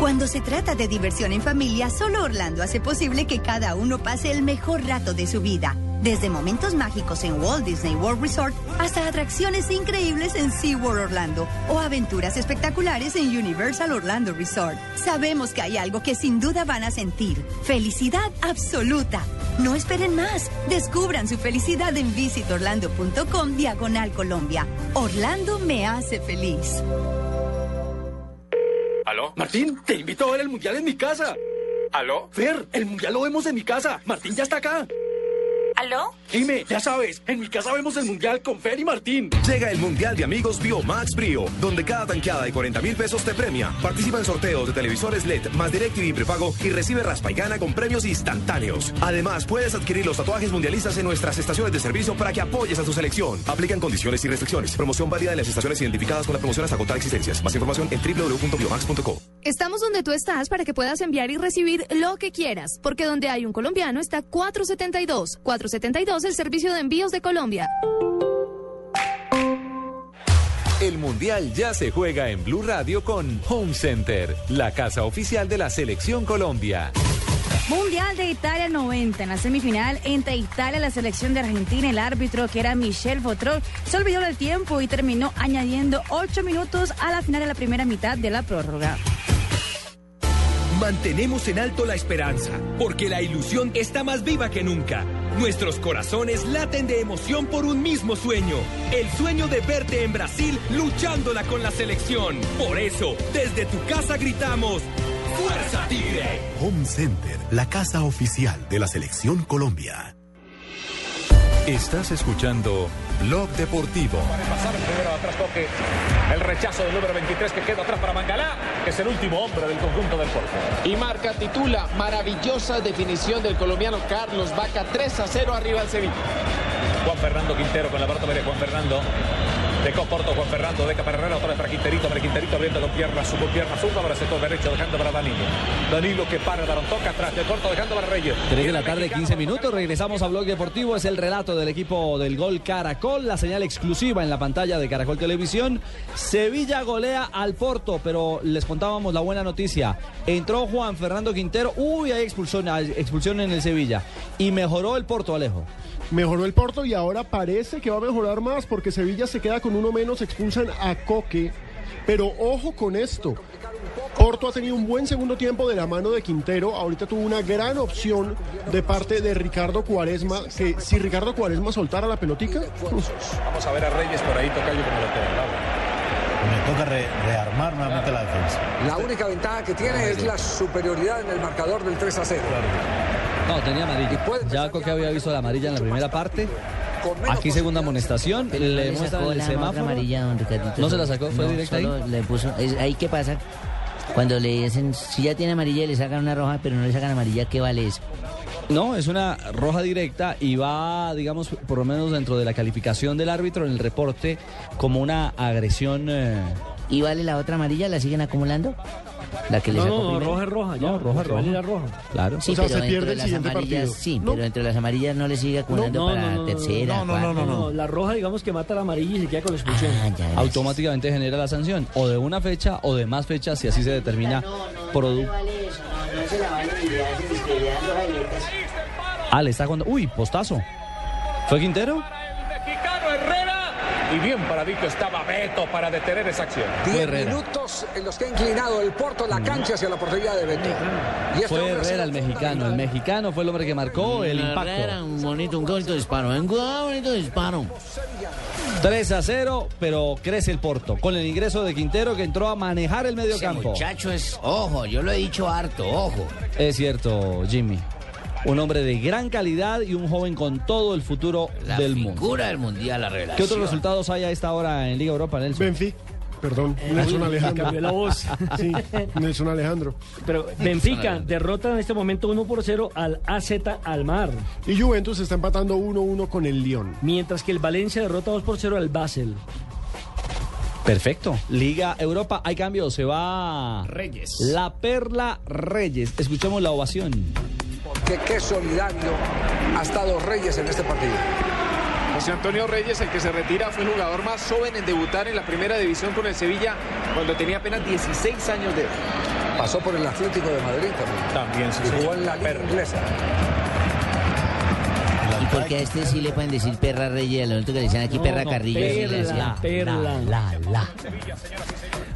Cuando se trata de diversión en familia, solo Orlando hace posible que cada uno pase el mejor rato de su vida. Desde momentos mágicos en Walt Disney World Resort hasta atracciones increíbles en SeaWorld Orlando o aventuras espectaculares en Universal Orlando Resort. Sabemos que hay algo que sin duda van a sentir. Felicidad absoluta. No esperen más. Descubran su felicidad en visitorlando.com diagonal Colombia. Orlando me hace feliz. ¿Aló? Martín, te invito a ver el mundial en mi casa. ¿Aló? Fer, el mundial lo vemos en mi casa. Martín ya está acá. ¿Aló? Dime, ya sabes, en mi casa vemos el mundial con Fer y Martín. Llega el Mundial de Amigos Biomax Brio, donde cada tanqueada de 40 mil pesos te premia. Participa en sorteos de televisores LED más DirecTV y prepago y recibe raspa y gana con premios instantáneos. Además, puedes adquirir los tatuajes mundialistas en nuestras estaciones de servicio para que apoyes a tu selección. Aplican condiciones y restricciones. Promoción válida en las estaciones identificadas con la promoción hasta agotar existencias. Más información en www.biomax.co. Estamos donde tú estás para que puedas enviar y recibir lo que quieras, porque donde hay un colombiano está 472. 472, el servicio de envíos de Colombia. El Mundial ya se juega en Blue Radio con Home Center, la casa oficial de la Selección Colombia. Mundial de Italia 90. En la semifinal entre Italia y la selección de Argentina, el árbitro que era Michel Fotrol se olvidó del tiempo y terminó añadiendo ocho minutos a la final de la primera mitad de la prórroga. Mantenemos en alto la esperanza, porque la ilusión está más viva que nunca. Nuestros corazones laten de emoción por un mismo sueño, el sueño de verte en Brasil luchándola con la selección. Por eso, desde tu casa gritamos, ¡Fuerza Tigre! Home Center, la casa oficial de la Selección Colombia. Estás escuchando Blog Deportivo. Pasar primero atrás toque el rechazo del número 23 que queda atrás para Mangalá, que es el último hombre del conjunto del Porto. Y marca titula maravillosa definición del colombiano Carlos Vaca 3 a 0 arriba al Sevilla. Juan Fernando Quintero con la pelota, Juan Fernando. De Coporto, Juan Fernando, de Caparrera, otra vez para Quinterito, para Quinterito abriendo con pierna, su pierna zurda, para el sector derecho, dejando para Danilo. Danilo que para, Daron toca atrás, de corto, dejando para Reyes. 3 de la tarde, 15 minutos. Regresamos a Blog Deportivo. Es el relato del equipo del Gol Caracol. La señal exclusiva en la pantalla de Caracol Televisión. Sevilla golea al Porto, pero les contábamos la buena noticia. Entró Juan Fernando Quintero. Uy, hay expulsión, hay expulsión en el Sevilla. Y mejoró el Porto, Alejo. Mejoró el Porto y ahora parece que va a mejorar más porque Sevilla se queda con uno menos, expulsan a Coque. Pero ojo con esto. Porto ha tenido un buen segundo tiempo de la mano de Quintero. Ahorita tuvo una gran opción de parte de Ricardo Cuaresma. Que si Ricardo Cuaresma soltara la pelotica. Vamos a ver a Reyes por ahí, tocayo como lo toca re- rearmar nuevamente la defensa. La única ventaja que tiene es la superioridad en el marcador del 3 a 0. No, tenía amarilla. Ya Coque había visto la amarilla en la primera parte. Aquí segunda amonestación. Le muestran sacó el semáforo. amarilla, don Ricardito. ¿No se la sacó? ¿Fue no, directa ahí? le puso, es- ¿Ahí qué pasa? Cuando le dicen, si ya tiene amarilla y le sacan una roja, pero no le sacan amarilla, ¿qué vale eso? No, es una roja directa y va, digamos, por lo menos dentro de la calificación del árbitro en el reporte como una agresión. eh, ¿Y vale la otra amarilla? ¿La siguen acumulando? La que le No, no, no, roja es roja, ya. No, roja vale roja. la roja. Claro. Sí, O sea, pero se pierde dentro de el las siguiente amarillas, partido. sí, No. pero entre las amarillas no le sigue acumulando No, para no, no, no, tercera, no, no, cuarta. no, no, La roja, digamos que mata la amarilla y se queda con la expulsión. Ah, ya, automáticamente genera la sanción o de una fecha o de más fechas si así se determina producto. No se la vale directa. Ah, le está cuando. Uy, postazo. ¿Fue Quintero? Mexicano Herrera. Y bien paradito estaba Beto para detener esa acción. 10 minutos en los que ha inclinado el Porto la cancha hacia la portería de Beto. Y este Fue sido Herrera el mexicano. El mexicano fue el hombre que marcó el Herrera, impacto. un bonito, un bonito disparo. Un bonito disparo. 3 a 0, pero crece el Porto. Con el ingreso de Quintero que entró a manejar el medio Ese campo. muchacho es, ojo, yo lo he dicho harto, ojo. Es cierto, Jimmy. Un hombre de gran calidad y un joven con todo el futuro La del mundo. figura del mundial, la revelación. ¿Qué otros resultados hay a esta hora en Liga Europa, Nelson? Benfica. Perdón, Eh, Nelson Alejandro. cambió la voz. Sí, Nelson Alejandro. Pero Benfica derrota en este momento 1 por 0 al AZ Almar. Y Juventus está empatando 1-1 con el Lyon. Mientras que el Valencia derrota 2 por 0 al Basel. Perfecto. Liga Europa, hay cambios. Se va Reyes. la Perla Reyes. Escuchemos la ovación. Porque qué solidario ha estado Reyes en este partido. José Antonio Reyes, el que se retira, fue el jugador más joven en debutar en la primera división con el Sevilla cuando tenía apenas 16 años de edad. Pasó por el Atlético de Madrid también. También, sí, Y jugó en la Liga Inglesa. ¿Y por qué a este sí le pueden decir perra Reyes y al otro que le dicen aquí No, perra no, Carrillo? sí le perla, decían? perla. La, la.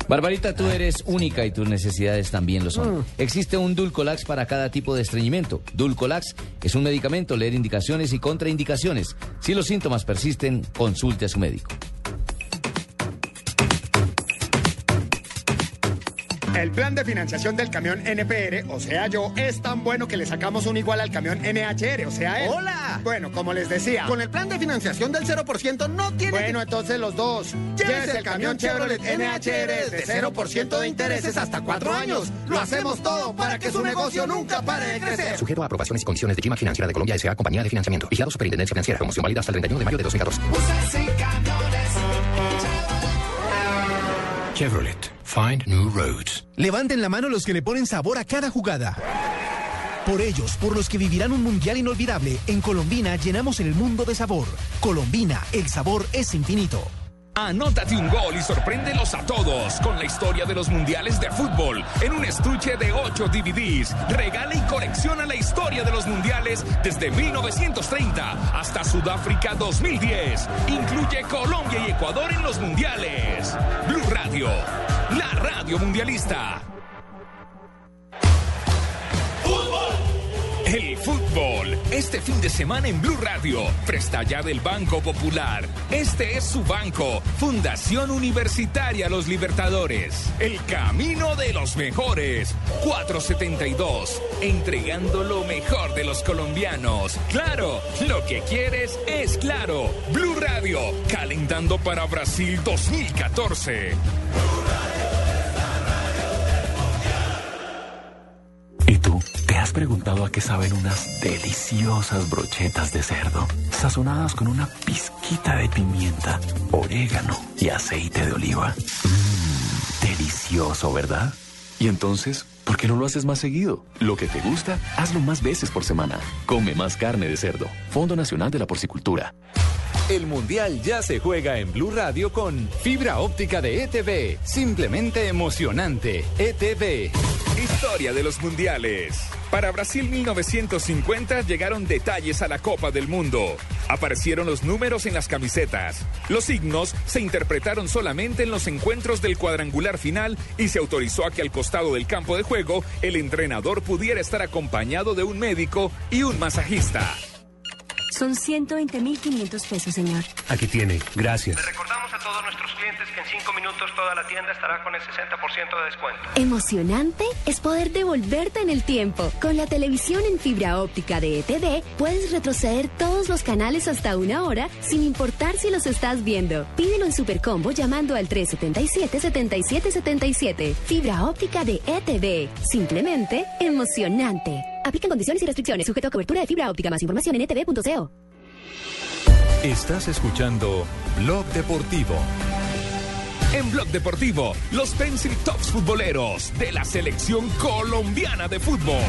Barbarita, tú eres única y tus necesidades también lo son. Mm. Existe un Dulcolax para cada tipo de estreñimiento. Dulcolax es un medicamento, leer indicaciones y contraindicaciones. Si los síntomas persisten, consulte a su médico. El plan de financiación del camión NPR, o sea yo, es tan bueno que le sacamos un igual al camión NHR, o sea él. ¡Hola! Bueno, como les decía. Con el plan de financiación del 0% no tiene Bueno, entonces los dos. Llévese el camión Chevrolet NHR de 0% de intereses hasta cuatro años. Lo hacemos todo para que su negocio nunca pare de crecer. Sujeto a aprobaciones y condiciones de Clima Financiera de Colombia S.A. Compañía de Financiamiento. Vigilado Superintendencia Financiera. Promoción válida hasta el 31 de mayo de 2014. Chevrolet. Find new roads. Levanten la mano los que le ponen sabor a cada jugada. Por ellos, por los que vivirán un mundial inolvidable, en Colombina llenamos el mundo de sabor. Colombina, el sabor es infinito. Anótate un gol y sorpréndelos a todos con la historia de los mundiales de fútbol en un estuche de 8 DVDs. Regala y colecciona la historia de los mundiales desde 1930 hasta Sudáfrica 2010. Incluye Colombia y Ecuador en los mundiales. Blue Radio, la radio mundialista. El fútbol, este fin de semana en Blue Radio, presta ya del Banco Popular. Este es su banco, Fundación Universitaria Los Libertadores. El camino de los mejores. 472, entregando lo mejor de los colombianos. Claro, lo que quieres es claro. Blue Radio, calentando para Brasil 2014. ¿Y tú? ¿Te has preguntado a qué saben unas deliciosas brochetas de cerdo, sazonadas con una pizquita de pimienta, orégano y aceite de oliva? Mmm, delicioso, ¿verdad? Y entonces, ¿por qué no lo haces más seguido? Lo que te gusta, hazlo más veces por semana. Come más carne de cerdo. Fondo Nacional de la Porcicultura. El Mundial ya se juega en Blue Radio con fibra óptica de ETV. Simplemente emocionante. ETV. Historia de los mundiales. Para Brasil 1950 llegaron detalles a la Copa del Mundo. Aparecieron los números en las camisetas. Los signos se interpretaron solamente en los encuentros del cuadrangular final y se autorizó a que al costado del campo de juego el entrenador pudiera estar acompañado de un médico y un masajista. Son 120.500 pesos, señor. Aquí tiene. Gracias. Recordamos a todos nuestros clientes que en cinco minutos toda la tienda estará con el 60% de descuento. Emocionante es poder devolverte en el tiempo. Con la televisión en fibra óptica de ETV, puedes retroceder todos los canales hasta una hora sin importar si los estás viendo. Pídelo en Supercombo llamando al 377-7777. Fibra óptica de ETV. Simplemente emocionante. Aplican condiciones y restricciones sujeto a cobertura de fibra óptica. Más información en etv.co. Estás escuchando Blog Deportivo. En Blog Deportivo, los Pencil Tops futboleros de la selección colombiana de fútbol.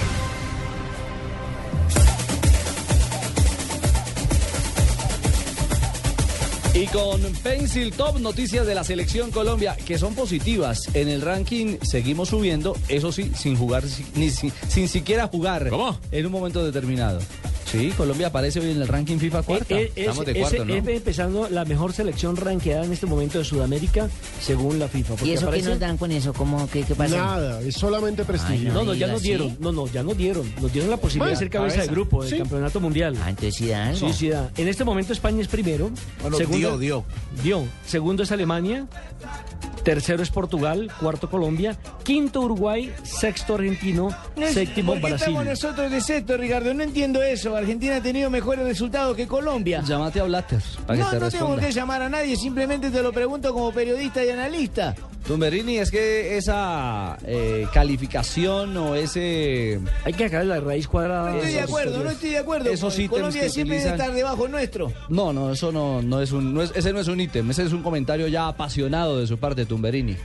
Y con Pencil Top, noticias de la selección Colombia que son positivas. En el ranking seguimos subiendo, eso sí, sin jugar, ni sin, sin siquiera jugar. ¿Cómo? En un momento determinado. Sí, Colombia aparece hoy en el ranking FIFA cuarta. Eh, eh, Estamos de es- cuarto, es- ¿no? es empezando la mejor selección ranqueada en este momento de Sudamérica, según la FIFA. ¿Y porque eso qué nos dan con eso? ¿Cómo, qué, qué pasa? Nada, es solamente prestigio. No, no, ya nos ¿sí? dieron. No, no, ya nos dieron. Nos dieron la posibilidad Bueno, de ser cabeza de grupo del Sí. campeonato mundial. Ah, entonces sí da algo. Sí, sí, da. En este momento España es primero. Bueno, Segundo- dio, dio. Dio. Segundo es Alemania. Tercero es Portugal. Cuarto Colombia. Quinto Uruguay. Sexto Argentino. Séptimo ¿Por qué Brasil. estamos nosotros de sexto, Ricardo? No entiendo eso. Argentina ha tenido mejores resultados que Colombia. Llámate a Blatter para que no, te no tengo responda. que llamar a nadie, simplemente te lo pregunto como periodista y analista. Tumberini, es que esa eh, calificación o ese... Hay que sacar la raíz cuadrada. No estoy de acuerdo, no estoy de acuerdo. Esos ítems Colombia que siempre debe estar debajo nuestro. No, no, eso no, no es un, no es- ese no es un ítem, ese es un comentario ya apasionado de su parte, Tumberini.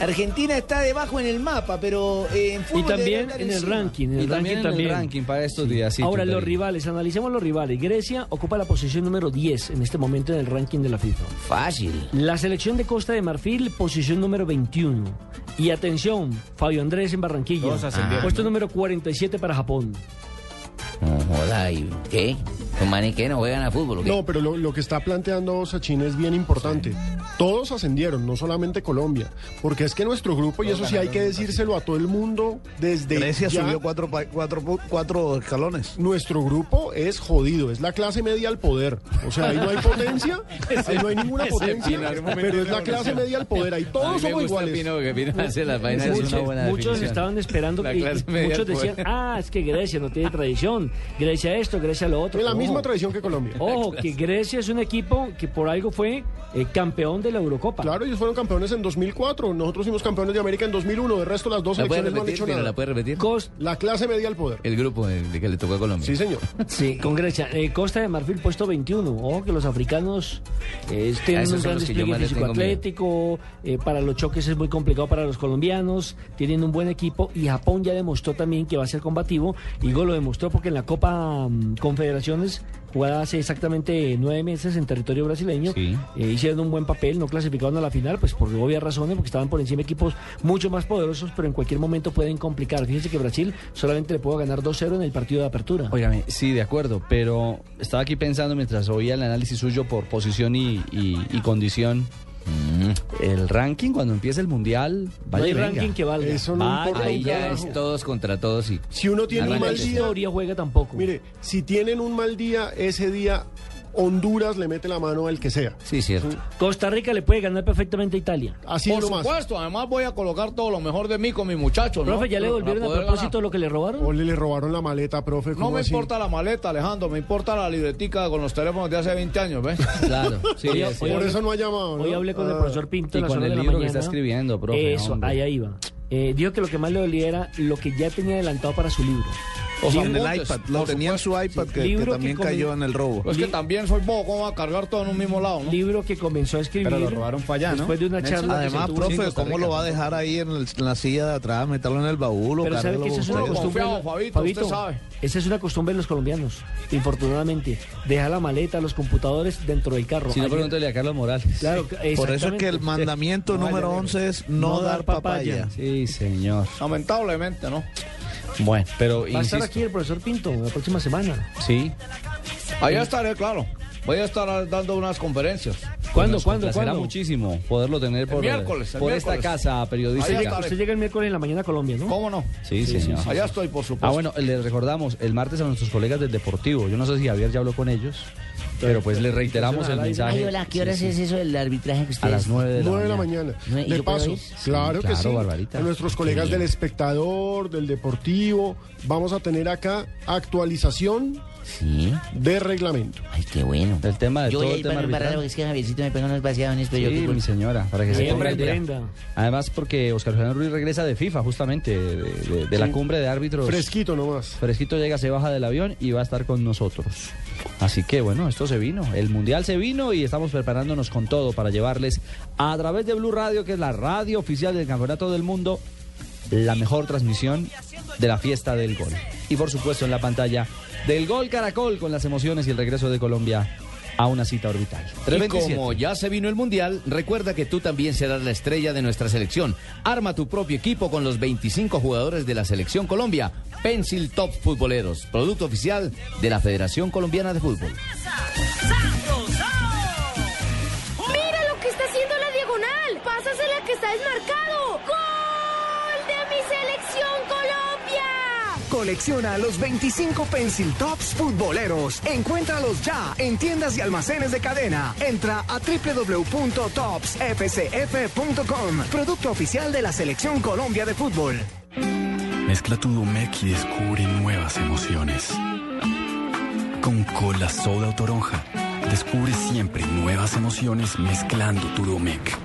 Argentina está debajo en el mapa, pero eh, en fútbol Y también en el ranking. En el Y también ranking en el también. ranking para estos días, sí, Ahora, los rivales, analicemos los rivales. Grecia ocupa la posición número 10 en este momento en el ranking de la FIFA. Fácil. La selección de Costa de Marfil, posición número 21. Y atención, Fabio Andrés en Barranquilla. Puesto número 47 para Japón. No joda, ¿y qué? ¿Los manes? ¿No juegan a fútbol o qué? No, pero lo, lo que está planteando Sachin es bien importante. Todos ascendieron, no solamente Colombia, porque es que nuestro grupo, y eso sí hay que decírselo a todo el mundo desde Grecia ya, subió cuatro, cuatro, cuatro escalones. Nuestro grupo es jodido, es la clase media al poder. O sea, ahí no hay potencia, ahí no hay ninguna potencia, pero es la clase media al poder. Ahí A todos mí me somos gusta iguales. Pino, que Pino hace las vainas es Muchos, una buena muchos definición. estaban esperando La y, y clase media muchos decían, poder. ah, es que Grecia no tiene tradición, Grecia esto, Grecia lo otro. Misma tradición que Colombia. Ojo, que Grecia es un equipo que por algo fue eh, campeón de la Eurocopa. Claro, ellos fueron campeones en 2004, nosotros fuimos campeones de América en 2001, de resto las dos ¿La no han repetir, hecho nada. ¿La puede repetir? La clase media al poder. El grupo el de que le tocó a Colombia. Sí, señor. Sí, con Grecia. Eh, Costa de Marfil puesto 21. Ojo que los africanos eh, A tienen un gran despliegue físico atlético. eh, para los choques es muy complicado para los colombianos. Tienen un buen equipo y Japón ya demostró también que va a ser combativo. Y Digo, lo demostró porque en la Copa mm, Confederaciones jugada hace exactamente nueve meses en territorio brasileño. eh, hicieron un buen papel, no clasificaron a la final, pues por obvias razones, porque estaban por encima equipos mucho más poderosos, pero en cualquier momento pueden complicar. Fíjense que Brasil solamente le pudo ganar 2-0 en el partido de apertura. Óigame, sí, de acuerdo, pero estaba aquí pensando mientras oía el análisis suyo por posición y, y- y condición. El ranking cuando empieza el mundial, vaya y venga. Eso no Vaya importa y un Ya carajo. es todos contra todos y Si uno tiene un mal día, juega tampoco. Mire, si tienen un mal día, ese día Honduras le mete la mano al que sea. Sí, cierto. Costa Rica le puede ganar perfectamente a Italia. Así Por nomás. supuesto, además voy a colocar todo lo mejor de mí con mi muchacho, ¿no? Profe, ¿ya le Para devolvieron a propósito ganar. lo que le robaron? O le, le robaron la maleta, profe. No ¿cómo me así? importa la maleta, Alejandro, me importa la libretica con los teléfonos de hace 20 años, ¿ves? Claro, sí, Hoy-. Por eso no ha llamado, ¿no? Hoy hablé con el Ah. profesor Pinto Y con el de la libro que está escribiendo, profe, Eso, hombre. ahí, ahí va. Eh, dijo que lo que más le dolía era lo que ya tenía adelantado para su libro. O sea, en el iPad, lo tenía en su iPad que, que Libro que también comen- cayó en el robo. Es que también soy bobo, ¿cómo va a cargar todo en un mismo lado, no? Libro que comenzó a escribir. Pero lo robaron para allá, ¿no? Después de una charla. que Además, en profe, ¿cómo Rica. lo va a dejar ahí en, el- en la silla de atrás, meterlo en el baúl o Pero sabe cargarlo que esa es una costumbre. Confiado, Fabito, Fabito, usted sabe. Esa es una costumbre de los colombianos, infortunadamente. Deja la maleta, los computadores dentro del carro. Si no, pregúntele a Carlos Morales. Claro, Por eso es que el mandamiento No, número vaya, 11 es no, dar papaya. Sí, señor. Lamentablemente, ¿no? Bueno, pero Va a estar aquí el profesor Pinto la próxima semana. sí. Allá estaré, claro. Voy a estar dando unas conferencias. ¿Cuándo, Nos cuándo, cuándo? muchísimo poderlo tener por, miércoles, el por esta casa periodística. Usted llega el miércoles en la mañana a Colombia, ¿no? ¿Cómo no? Sí, señor. Allá estoy, por supuesto. Ah, bueno, les recordamos el martes a nuestros colegas del Deportivo. Yo no sé si Javier ya habló con ellos, pero pues les reiteramos el mensaje. Ay, hola, ¿qué horas Sí, es sí. eso del arbitraje que A ustedes... las 9 de la 9 de la mañana. mañana. Nueve- ¿y De paso, ir? claro que claro, sí. Barbarita. A nuestros colegas del espectador, del deportivo, vamos a tener acá actualización Sí. de reglamento. Ay, qué bueno. El tema de Yo todo voy a el ir tema para no embarrar arbitral. porque es que Javiercito me pega unos vaciadones, pero Sí, yo qué mi señora, para que se ponga al día. Además, porque Oscar Fernando Ruiz regresa de FIFA, justamente, de, de- de la Sí. cumbre de árbitros. Fresquito nomás. Fresquito llega, se baja del avión y va a estar con nosotros. Así que bueno, esto se vino. El Mundial se vino y estamos preparándonos con todo para llevarles a través de Blue Radio, que es la radio oficial del Campeonato del Mundo, la mejor transmisión de la fiesta del gol. Y por supuesto en la pantalla del Gol Caracol con las emociones y el regreso de Colombia a una cita orbital. Y 327. como ya se vino el Mundial, recuerda que tú también serás la estrella de nuestra selección. Arma tu propio equipo con los 25 jugadores de la Selección Colombia. Pencil Top Futboleros, producto oficial de la Federación Colombiana de Fútbol. Colecciona los 25 Pencil Tops futboleros. Encuéntralos ya en tiendas y almacenes de cadena. Entra a www.topsfcf.com. Producto oficial de la Selección Colombia de Fútbol. Mezcla tu Domec y descubre nuevas emociones. Con cola, soda o toronja, descubre siempre nuevas emociones mezclando tu Domec.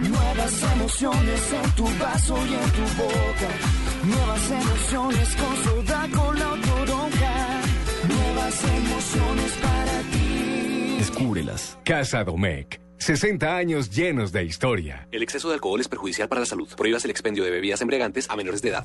Nuevas emociones en tu vaso y en tu boca. Nuevas emociones con soda, cola o toronja. Nuevas emociones para ti. Descúbrelas. Casa Domecq. 60 años llenos de historia. El exceso de alcohol es perjudicial para la salud. Prohíbas el expendio de bebidas embriagantes a menores de edad.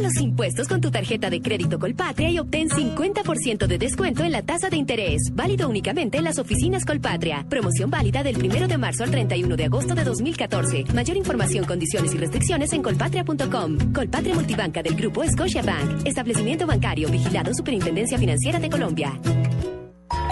Los impuestos con tu tarjeta de crédito Colpatria y obtén 50% de descuento en la tasa de interés. Válido únicamente en las oficinas Colpatria. Promoción válida del 1 de marzo al 31 de agosto de 2014. Mayor información, condiciones y restricciones en colpatria.com. Colpatria Multibanca del Grupo Scotiabank. Establecimiento bancario vigilado Superintendencia Financiera de Colombia.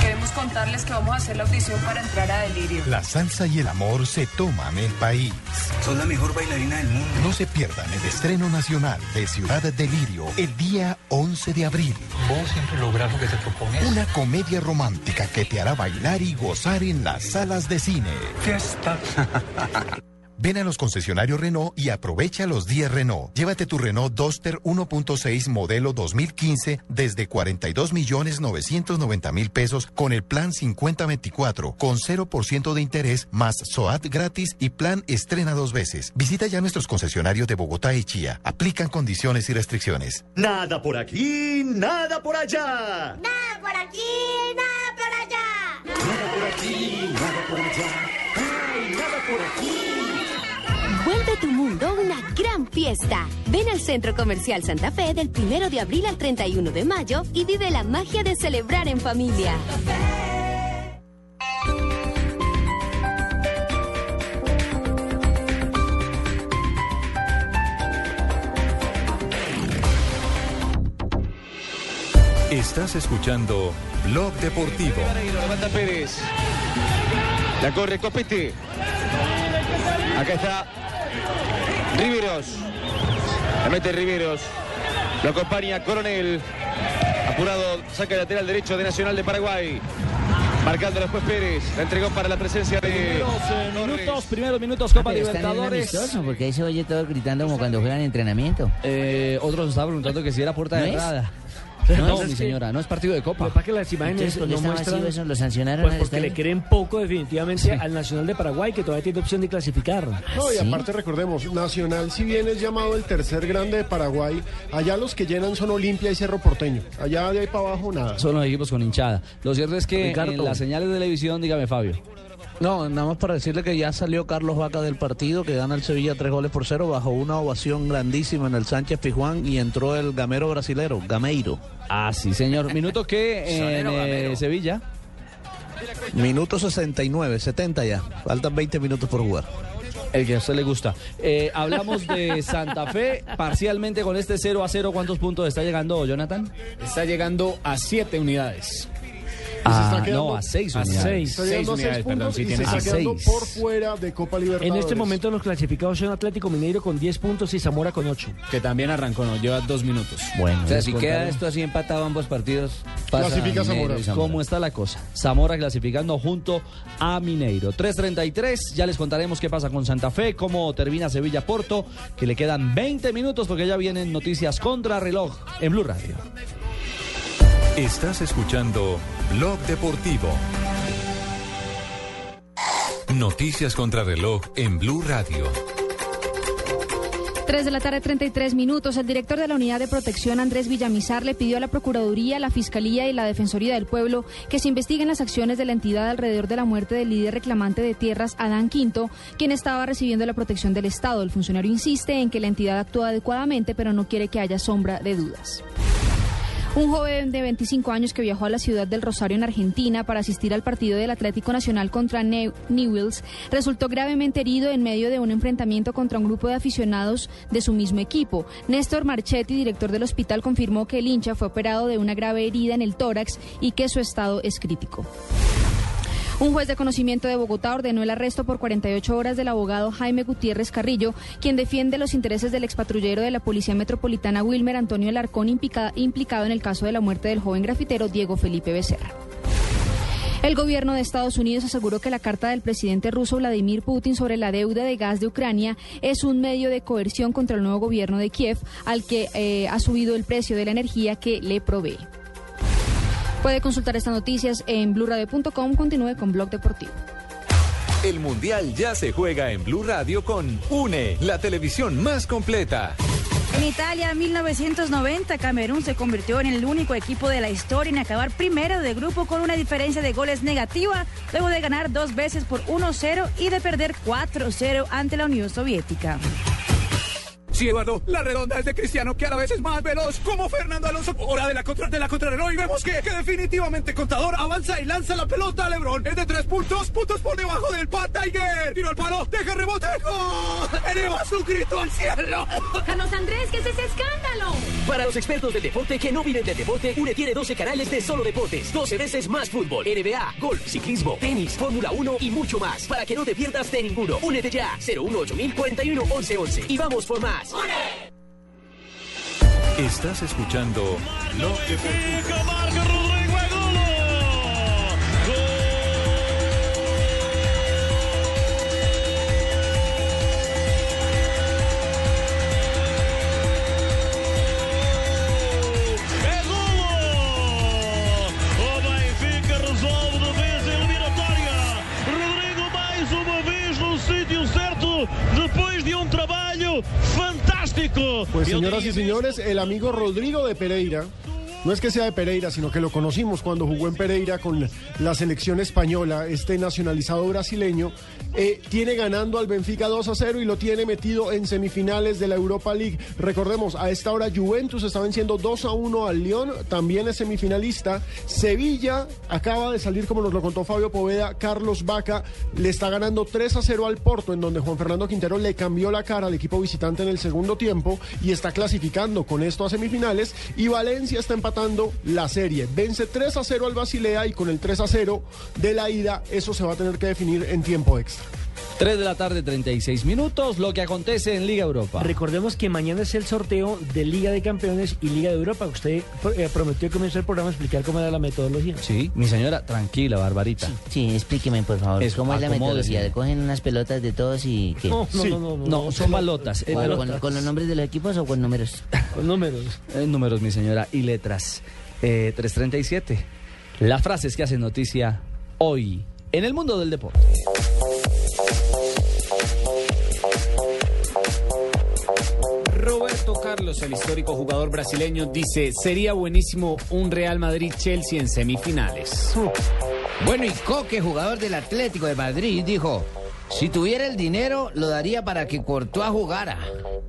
Queremos contarles que vamos a hacer la audición para entrar a Delirio. La salsa y el amor se toman el país. Son la mejor bailarina del mundo. No se pierdan el estreno nacional de Ciudad Delirio el día 11 de abril. Vos siempre logras lo que te propones. Una comedia romántica que te hará bailar y gozar en las salas de cine. Fiesta. Ven a los concesionarios Renault y aprovecha los días Renault. Llévate tu Renault Duster 1.6 modelo 2015 desde 42 millones 990 mil pesos con el plan 5024 con 0% de interés más SOAT gratis y plan estrena dos veces. Visita ya nuestros concesionarios de Bogotá y Chía. Aplican condiciones y restricciones. Nada por aquí, nada por allá. Nada por aquí, nada por allá. Nada por aquí, nada por allá. Ay, nada por aquí. Vuelve tu mundo una gran fiesta. Ven al Centro Comercial Santa Fe del 1 de abril al 31 de mayo y vive la magia de celebrar en familia. Estás escuchando Blog Deportivo. Levanta Pérez. La corre Copete. Acá está Riveros. La mete Riveros. Lo acompaña Coronel. Apurado, saca el lateral derecho de Nacional de Paraguay. Marcando después Pérez. La entregó para la presencia de. Primeros eh, minutos, primeros minutos, Copa un Libertadores. amistoso, porque ahí se oye todo gritando como cuando juegan entrenamiento. Eh, otros estaban preguntando que si era puerta ¿No de es? entrada. No, No, es mi que- señora, no es partido de Copa. Lo que las imágenes Entonces, ¿por qué no muestran... vacío eso? ¿Lo sancionaron Pues porque le creen poco definitivamente al Nacional de Paraguay, que todavía tiene opción de clasificar. No, y aparte recordemos, Nacional, si bien es llamado el tercer grande de Paraguay, allá los que llenan son Olimpia y Cerro Porteño. Allá de ahí para abajo nada. Son los equipos con hinchada. Lo cierto es que Ricardo. en las señales de televisión, dígame Fabio. No, nada más para decirle que ya salió Carlos Vaca del partido, que gana el Sevilla tres goles por cero, bajo una ovación grandísima en el Sánchez Pizjuán y entró el gamero brasilero, Gameiro. Ah, sí, señor. Minuto que en eh. Sevilla. Minuto 69, 70 ya. Faltan 20 minutos por jugar. El que a usted le gusta. Eh, hablamos de Santa Fe, parcialmente con este 0 a 0. ¿Cuántos puntos está llegando, Jonathan? Está llegando a siete unidades. Se Ah, está quedando- no, a seis A unidades. seis. Está llegando a Seis seis unidades, perdón, puntos sí y se tiene está quedando Seis. por fuera de Copa Libertadores. En este momento los clasificados son Atlético Mineiro con 10 puntos y Zamora con 8. Que también arrancó, no, lleva dos minutos. Bueno, O sea, si queda esto así empatado ambos partidos, pasa Clasifica Zamora. Zamora. ¿Cómo está la cosa? Zamora clasificando junto a Mineiro. 3.33, ya les contaremos qué pasa con Santa Fe, cómo termina Sevilla Porto, que le quedan 20 minutos porque ya vienen noticias contra reloj en Blue Radio. Estás escuchando Blog Deportivo. Noticias contra reloj en Blue Radio. 3 de la tarde, 33 minutos. El director de la Unidad de Protección, Andrés Villamizar, le pidió a la Procuraduría, la Fiscalía y la Defensoría del Pueblo que se investiguen las acciones de la entidad alrededor de la muerte del líder reclamante de tierras, Adán Quinto, quien estaba recibiendo la protección del Estado. El funcionario insiste en que la entidad actúa adecuadamente, pero no quiere que haya sombra de dudas. Un joven de 25 años que viajó a la ciudad del Rosario en Argentina para asistir al partido del Atlético Nacional contra Neu- Newells resultó gravemente herido en medio de un enfrentamiento contra un grupo de aficionados de su mismo equipo. Néstor Marchetti, director del hospital, confirmó que el hincha fue operado de una grave herida en el tórax y que su estado es crítico. Un juez de conocimiento de Bogotá ordenó el arresto por 48 horas del abogado Jaime Gutiérrez Carrillo, quien defiende los intereses del expatrullero de la Policía Metropolitana Wilmer Antonio Alarcón, implica- implicado en el caso de la muerte del joven grafitero Diego Felipe Becerra. El gobierno de Estados Unidos aseguró que la carta del presidente ruso Vladimir Putin sobre la deuda de gas de Ucrania es un medio de coerción contra el nuevo gobierno de Kiev, al que eh, ha subido el precio de la energía que le provee. Puede consultar estas noticias en blurradio.com. Continúe con Blog Deportivo. El Mundial ya se juega en Blue Radio con UNE, la televisión más completa. En Italia, 1990, Camerún se convirtió en el único equipo de la historia en acabar primero de grupo con una diferencia de goles negativa, luego de ganar dos veces por 1-0 y de perder 4-0 ante la Unión Soviética. Sí, Eduardo, la redonda es de Cristiano, que a la vez es más veloz, como Fernando Alonso. Hora de la, contra, de la contrarreloj y vemos que, que definitivamente Contador avanza y lanza la pelota a Lebron. Es de tres puntos, puntos por debajo del Pat Tiger. Tiro al palo, deja el rebote, ¡gol! Eleva su grito al cielo. Carlos Andrés, ¿qué es ese escándalo? Para los expertos del deporte que no viven del deporte, UNE tiene 12 canales de solo deportes, 12 veces más fútbol, NBA, golf, ciclismo, tenis, Fórmula 1 y mucho más. Para que no te pierdas de ninguno. Únete ya, 018 41 11 11 y vamos por más. Estás escuchando. Pues señoras y señores, el amigo Rodrigo de Pereira, no es que sea de Pereira, sino que lo conocimos cuando jugó en Pereira con la selección española, este nacionalizado brasileño, eh, tiene ganando al Benfica 2 a 0 y lo tiene metido en semifinales de la Europa League. Recordemos, a esta hora Juventus está venciendo 2 a 1 al Lyon, también es semifinalista. Sevilla acaba de salir, como nos lo contó Fabio Poveda, Carlos Vaca le está ganando 3 a 0 al Porto, en donde Juan Fernando Quintero le cambió la cara al equipo visitante en el segundo tiempo y está clasificando con esto a semifinales. Y Valencia está empatando la serie. Vence 3 a 0 al Basilea y con el 3 a 0 de la ida, eso se va a tener que definir en tiempo extra. 3 de la tarde, 36 minutos, lo que acontece en Liga Europa. Recordemos que mañana es el sorteo de Liga de Campeones y Liga de Europa. Usted eh, prometió que comenzó el programa a explicar cómo era la metodología. Sí, mi señora, tranquila, Barbarita. Sí, explíqueme, por favor. Eso, ¿Cómo es la metodología? ¿Cogen unas pelotas de todos y qué? No, no, Sí. no, no, no, No, son balotas. eh, ¿Con, pelotas. con- con los nombres de los equipos o con números? Con números. Eh, números, mi señora, y letras. Eh, 337. Las frases que hacen noticia hoy en el mundo del deporte. Roberto Carlos, el histórico jugador brasileño, dice, sería buenísimo un Real Madrid-Chelsea en semifinales. Bueno, y Coque, jugador del Atlético de Madrid, dijo, Si tuviera el dinero, lo daría para que Courtois jugara.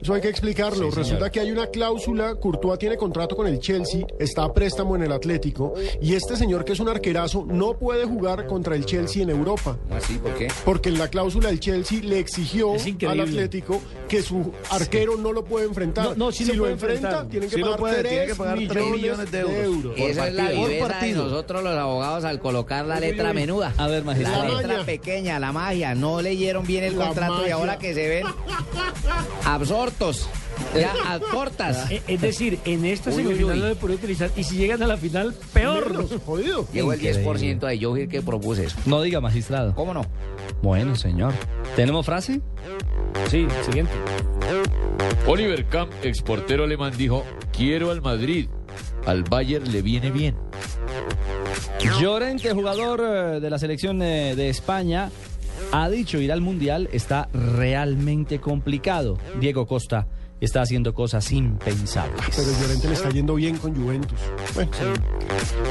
Eso hay que explicarlo. Sí, Resulta que hay una cláusula, Courtois tiene contrato con el Chelsea, está a préstamo en el Atlético, y este señor que es un arquerazo no puede jugar contra el Chelsea en Europa. ¿Así? ¿Por qué? Porque en la cláusula el Chelsea le exigió al Atlético que su arquero no lo puede enfrentar. No, no, sí si lo enfrenta, tienen que pagar, puede, tiene 3 que pagar tres millones de euros. Y esa es la viveza de nosotros los abogados al colocar la letra menuda. A ver, magistrado. La La letra pequeña, la magia. No leyeron bien el La contrato y ahora que se ven absortos, ya a cortas. Eh, Es decir, en esta Uy, semifinal uy. no le puede utilizar. Y si llegan a la final, peor. Jodido. Llegó el Increíble. 10% de Joker que propuse eso. No diga, magistrado. ¿Cómo no? Bueno, señor. ¿Tenemos frase? Sí, siguiente. Oliver Kahn, exportero alemán, dijo, quiero al Madrid. Al Bayern le viene bien. Llorente, jugador eh, de la selección eh, de España, ha dicho ir al Mundial está realmente complicado. Diego Costa está haciendo cosas impensables. Pero Llorente le está yendo bien con Juventus. Bueno,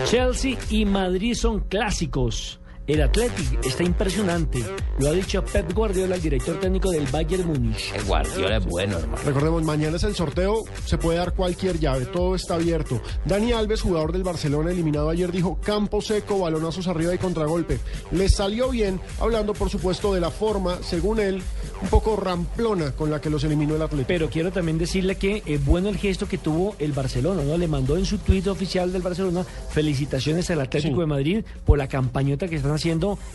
Chelsea y Madrid son clásicos. El Athletic está impresionante. Lo ha dicho Pep Guardiola, el director técnico del Bayern Múnich. El Guardiola es bueno, hermano. Recordemos, mañana es el sorteo, se puede dar cualquier llave, todo está abierto. Dani Alves, jugador del Barcelona, eliminado ayer, dijo campo seco, balonazos arriba y contragolpe. Le salió bien, hablando por supuesto de la forma, según él, un poco ramplona con la que los eliminó el Atlético. Pero quiero también decirle que es bueno el gesto que tuvo el Barcelona, ¿no? Le mandó en su tuit oficial del Barcelona felicitaciones al Atlético Sí. de Madrid por la campañota que están haciendo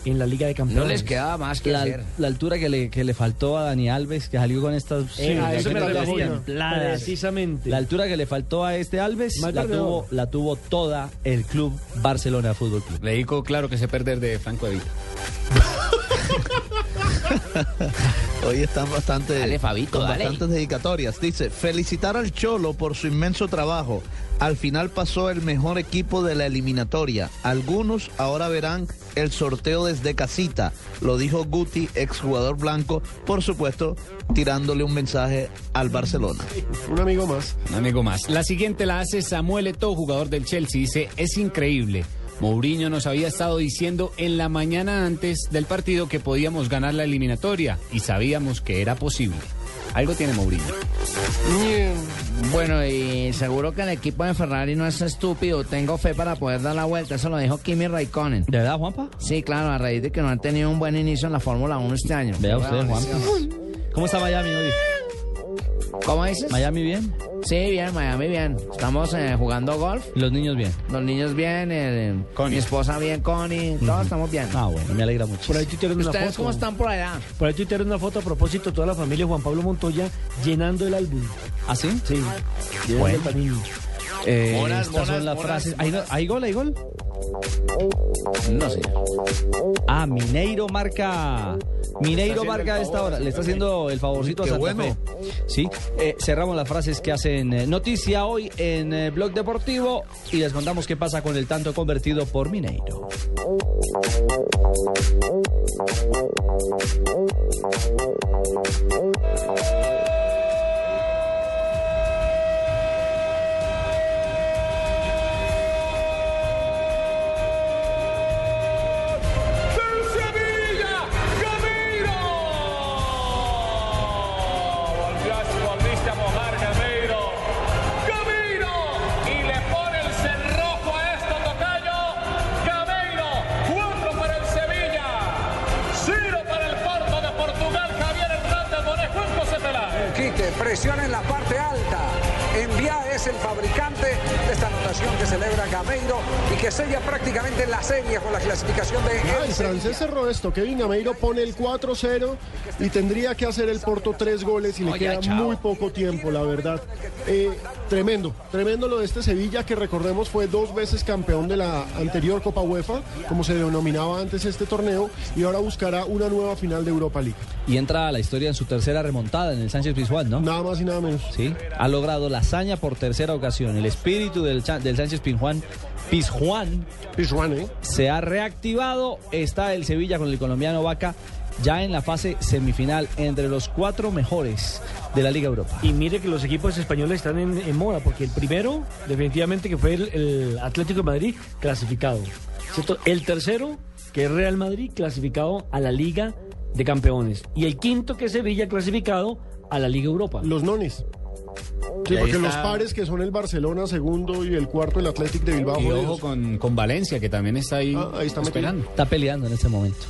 en la Liga de No Campeones. les quedaba más que La, hacer. la altura que le, que le faltó a Dani Alves, que salió con estas... Eh, a sí, eso me refería. Precisamente. La altura que le faltó a este Alves la tuvo, la tuvo toda el club Barcelona Fútbol Club. Le digo claro que sé perder de Franco de Vita. Hoy están bastante, Dale, Fabito, con dale. bastantes dedicatorias. Dice, felicitar al Cholo por su inmenso trabajo. Al final pasó el mejor equipo de la eliminatoria. Algunos ahora verán el sorteo desde casita. Lo dijo Guti, exjugador blanco, por supuesto, tirándole un mensaje al Barcelona. Un amigo más. Un amigo más. La siguiente la hace Samuel Eto'o, jugador del Chelsea. Dice, es increíble. Mourinho nos había estado diciendo en la mañana antes del partido que podíamos ganar la eliminatoria y sabíamos que era posible. Algo tiene Mourinho. Bueno, y seguro que el equipo de Ferrari no es estúpido. Tengo fe para poder dar la vuelta. Eso lo dijo Kimi Raikkonen. ¿De verdad, Juanpa? Sí, claro, a raíz de que no han tenido un buen inicio en la Fórmula 1 este año. Vea usted, Juanpa. ¿Cómo está Miami hoy? ¿Cómo dices? ¿Miami bien? Sí, bien, Miami bien. Estamos eh, jugando golf. ¿Y los niños bien? Los niños bien, el- mi esposa bien, Connie. Todos estamos bien. Ah, bueno, me alegra mucho. Por ahí tuitearon una ¿Ustedes foto. cómo están por allá? Por ahí tuitearon una foto a propósito, toda la familia Juan Pablo Montoya llenando el álbum. ¿Ah, sí? Sí. llenando Bueno. el panini. Eh, estas son las frases. ¿Hay, ¿Hay gol? ¿Hay gol? No sé. Ah, Mineiro marca. Mineiro marca a esta hora. Le está haciendo el favorcito a Santa bueno. Fe. Sí. Eh, cerramos las frases que hacen eh, noticia hoy en eh, Blog Deportivo y les contamos qué pasa con el tanto convertido por Mineiro. En la parte es el fabricante de esta anotación que celebra Gameiro y que sella prácticamente la serie con la clasificación de Ah, el francés cerró esto. Kevin Gameiro pone el 4-0 y tendría que hacer el Porto tres goles y le Oye, queda chao. muy poco tiempo, la verdad. Eh, tremendo, tremendo lo de este Sevilla que recordemos fue dos veces campeón de la anterior Copa UEFA, como se denominaba antes este torneo, y ahora buscará una nueva final de Europa League. Y entra a la historia en su tercera remontada en el Sánchez Pizjuán, ¿no? Nada más y nada menos. Sí. Ha logrado la hazaña por tercera ocasión. El espíritu del, del Sánchez Pizjuán, Pizjuán Pizjuán, ¿eh? se ha reactivado. Está el Sevilla con el colombiano Vaca ya en la fase semifinal entre los cuatro mejores de la Liga Europa. Y mire que los equipos españoles están en, en moda, porque el primero, definitivamente, que fue el, el Atlético de Madrid, clasificado. ¿cierto? El tercero, que es Real Madrid, clasificado a la Liga de campeones. Y el quinto que es Sevilla clasificado a la Liga Europa. Los nones. Sí, porque los pares que son el Barcelona segundo y el cuarto el Athletic de Bilbao. Y ojo con, con Valencia, que también está ahí, Ah, ahí está metido. esperando. Está peleando en este momento.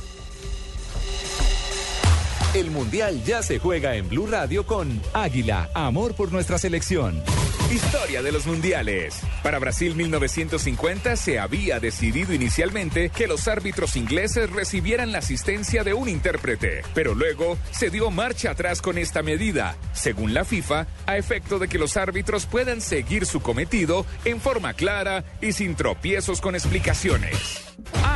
El Mundial ya se juega en Blue Radio con Águila, amor por nuestra selección. Historia de los mundiales. Para Brasil 1950 se había decidido inicialmente que los árbitros ingleses recibieran la asistencia de un intérprete, pero luego se dio marcha atrás con esta medida, según la FIFA, a efecto de que los árbitros puedan seguir su cometido en forma clara y sin tropiezos con explicaciones.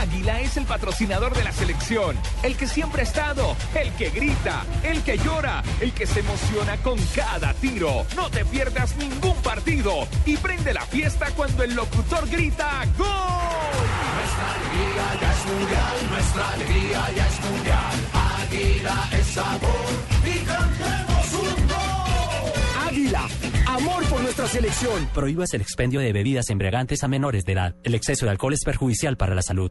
Águila es el patrocinador de la selección, el que siempre ha estado, el que grita, el que llora, el que se emociona con cada tiro. No te pierdas ningún partido y prende la fiesta cuando el locutor grita ¡Gol! Nuestra alegría ya es mundial, nuestra alegría ya es mundial. Águila es sabor y cantemos un gol. Águila, amor por nuestra selección. Prohíbas el expendio de bebidas embriagantes a menores de edad. El exceso de alcohol es perjudicial para la salud.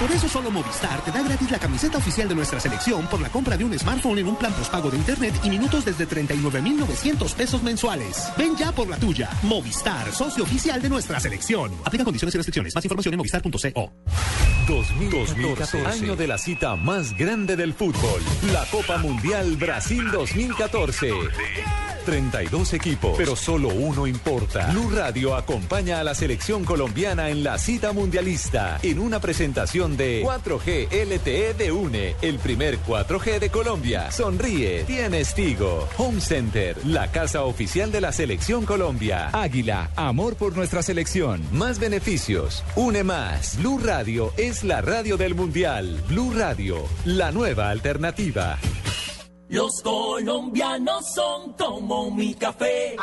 Por eso solo Movistar te da gratis la camiseta oficial de nuestra selección por la compra de un smartphone en un plan postpago de internet y minutos desde 39.900 pesos mensuales. Ven ya por la tuya. Movistar, socio oficial de nuestra selección. Aplica condiciones y restricciones. Más información en movistar.co. 2014, año de la cita más grande del fútbol, la Copa Mundial Brasil 2014. 32 equipos, pero solo uno importa. Blue Radio acompaña a la selección colombiana en la cita mundialista en una presentación de 4G LTE de UNE, el primer 4G de Colombia. Sonríe, tienes Tigo. Home Center, la casa oficial de la selección Colombia. Águila, amor por nuestra selección. Más beneficios, une más. Blue Radio es la radio del mundial. Blue Radio, la nueva alternativa. Los colombianos son como mi café.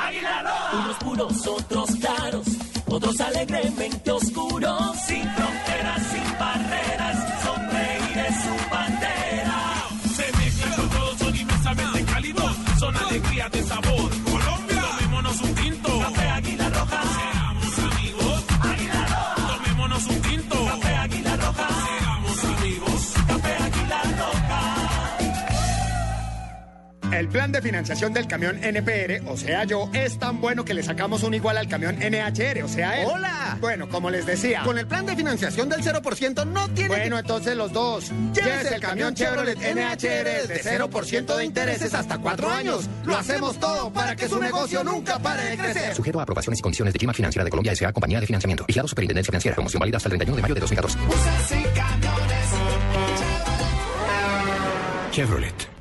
Unos puros, otros claros, otros alegremente oscuros. Sin fronteras, sin barreras, sonreír es su bandera. Se mezclan con todos, son inmensamente cálidos. Son alegría de sabor. El plan de financiación del camión NPR, o sea yo, es tan bueno que le sacamos un igual al camión NHR, o sea él. ¡Hola! Bueno, como les decía. Con el plan de financiación del 0% no tiene Bueno, entonces los dos. Llévese el camión Chevrolet NHR de 0% de intereses hasta cuatro años. Lo hacemos todo para que su negocio nunca pare de crecer. Sujeto a aprobaciones y condiciones de Clima Financiera de Colombia S.A. Compañía de Financiamiento. Vigilado Superintendencia Financiera. Promoción válida hasta el 31 de mayo de 2014. Chevrolet,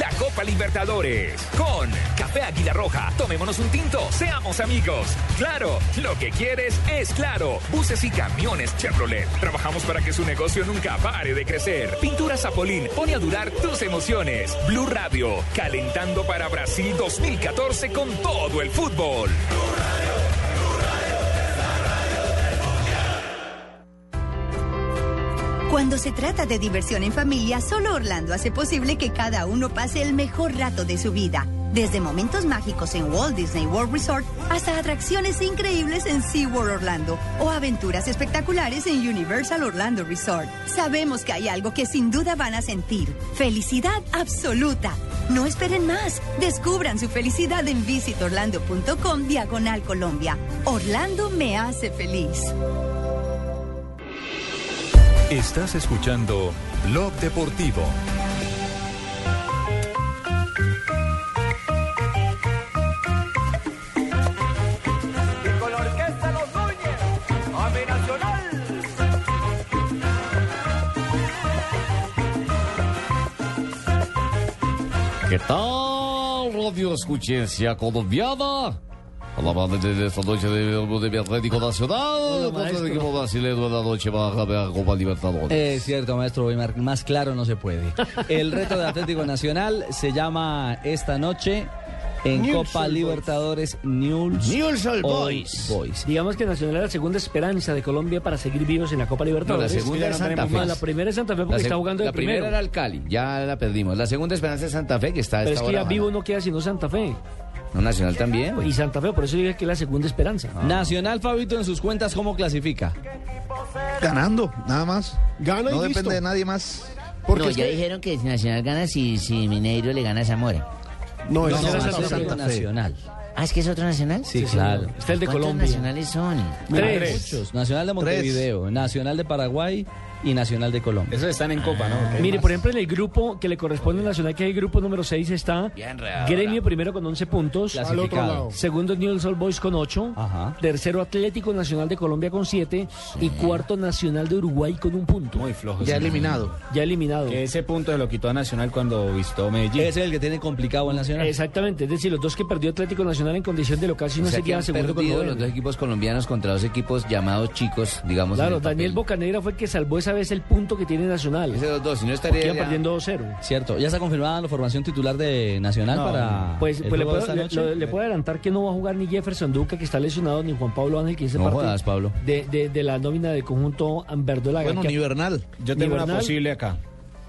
La Copa Libertadores con Café Águila Roja. Tomémonos un tinto, seamos amigos. Claro, lo que quieres es claro. Buses y camiones Chevrolet. Trabajamos para que su negocio nunca pare de crecer. Pintura Zapolín pone a durar tus emociones. Blue Radio, calentando para Brasil 2014 con todo el fútbol. Cuando se trata de diversión en familia, solo Orlando hace posible que cada uno pase el mejor rato de su vida. Desde momentos mágicos en Walt Disney World Resort hasta atracciones increíbles en SeaWorld Orlando o aventuras espectaculares en Universal Orlando Resort. Sabemos que hay algo que sin duda van a sentir. Felicidad absoluta. No esperen más. Descubran su felicidad en visitorlando.com diagonal Colombia. Orlando me hace feliz. Estás escuchando Blog Deportivo. Y con la orquesta Los Núñez, a mi nacional. ¿Qué tal, radio escuchencia colombiana? A la banda de esta noche de, de mi Atlético Nacional contra el equipo brasileño en la noche baja de la Copa Libertadores. Es cierto, maestro Weimar, más claro no se puede. El reto de Atlético Nacional se llama esta noche en Copa Libertadores Newell's, Old Boys. Boys. Digamos que Nacional es la segunda esperanza de Colombia para seguir vivos en la Copa Libertadores. No, la segunda es Santa Fe. La primera es Santa Fe porque La, está jugando la de primera primero. era el Cali, ya la perdimos. La segunda esperanza es Santa Fe, que está Pero esta es que ya vivo no queda sino Santa Fe. No, Nacional también. Y Santa Fe, por eso dije que es la segunda esperanza. Nacional, Fabito, en sus cuentas, ¿cómo clasifica? Ganando, nada más. Gana y no listo. depende de nadie más. no, ya dijeron que si Nacional gana si, si Mineiro le gana a Zamora. No, No, no, es Santa Fe. Santa Nacional. Ah, ¿es que es otro Nacional? Sí, claro. Está el de ¿Cuántos Colombia. nacionales son? Tres. Muchos. Nacional de Montevideo, Nacional de Paraguay y Nacional de Colombia. Esos están en Copa, ¿no? Mire, por ejemplo, en el grupo que le corresponde al Nacional, que es el grupo número 6, está Gremio primero con 11 puntos. Clasificado. Al otro lado. Segundo, Newell's Old Boys con 8. Tercero, Atlético Nacional de Colombia con 7. Y cuarto, Nacional de Uruguay con un punto. Muy flojo. Ya eliminado. Ya eliminado. Que ese punto se lo quitó a Nacional cuando visitó Medellín. Ese es el que tiene complicado el Nacional. Exactamente, es decir, los dos que perdió Atlético Nacional en condición de local, si O no sea se que queda segundo con los dos equipos colombianos contra dos equipos llamados chicos, digamos. Claro. Daniel Bocanegra fue el que salvó esa vez el punto que tiene Nacional. Ese dos, dos, si no estaría ya- perdiendo 2-0. Cierto, ya está confirmada la formación titular de Nacional No, para Pues, pues le, puedo, le- le puedo adelantar que no va a jugar ni Jefferson Duca, que está lesionado, ni Juan Pablo Ángel, que es No parte jodas, Pablo. De, de- de la nómina del conjunto Verdolaga. Bueno, que- ni Bernal. Yo tengo una Bernal. posible acá.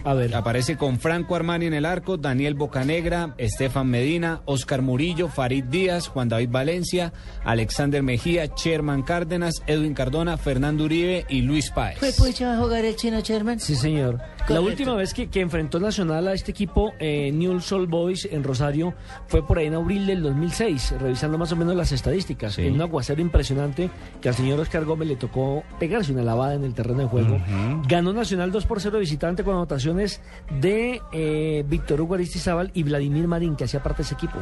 A ver. Aparece con Franco Armani en el arco, Daniel Bocanegra, Estefan Medina, Oscar Murillo, Farid Díaz, Juan David Valencia, Alexander Mejía, Sherman Cárdenas, Edwin Cardona, Fernando Uribe y Luis Páez. ¿Fue a jugar el chino Sherman? Sí, señor. La última vez que, que enfrentó Nacional a este equipo, eh, Newell's Old Boys en Rosario, fue por ahí en abril del 2006, revisando más o menos las estadísticas. En un aguacero impresionante que al señor Oscar Gómez le tocó pegarse una lavada en el terreno de juego. Ganó Nacional 2 por 0 de visitante con anotaciones de eh, Víctor Hugo Aristizábal y Vladimir Marín, que hacía parte de ese equipo.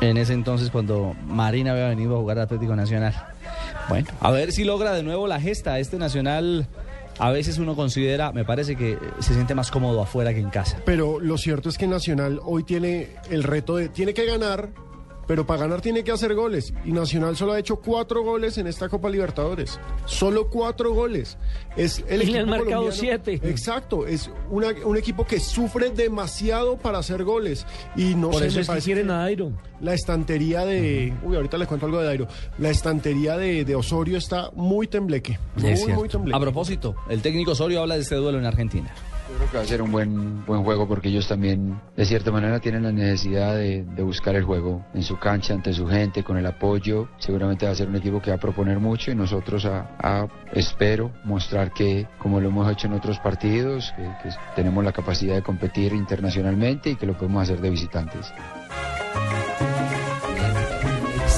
En ese entonces cuando Marina había venido a jugar al Atlético Nacional. Bueno, a ver si logra de nuevo la gesta. Este Nacional a veces uno considera, me parece que se siente más cómodo afuera que en casa. Pero lo cierto es que Nacional hoy tiene el reto de. Tiene que ganar, pero para ganar tiene que hacer goles. Y Nacional solo ha hecho cuatro goles en esta Copa Libertadores. Solo cuatro goles. Es el Y le han marcado colombiano- siete. Exacto. Es una- un equipo que sufre demasiado para hacer goles. Y no Por sé, eso es que quieren a Dairo. La estantería de. Uy, ahorita les cuento algo de Dairo. La estantería de, de Osorio está muy tembleque. Muy, muy tembleque. A propósito, el técnico Osorio habla de este duelo en Argentina. Yo creo que va a ser un buen, buen juego porque ellos también, de cierta manera, tienen la necesidad de, de buscar el juego en su cancha, ante su gente, con el apoyo. Seguramente va a ser un equipo que va a proponer mucho y nosotros, a, a- espero, mostrar que, como lo hemos hecho en otros partidos, que, que tenemos la capacidad de competir internacionalmente y que lo podemos hacer de visitantes.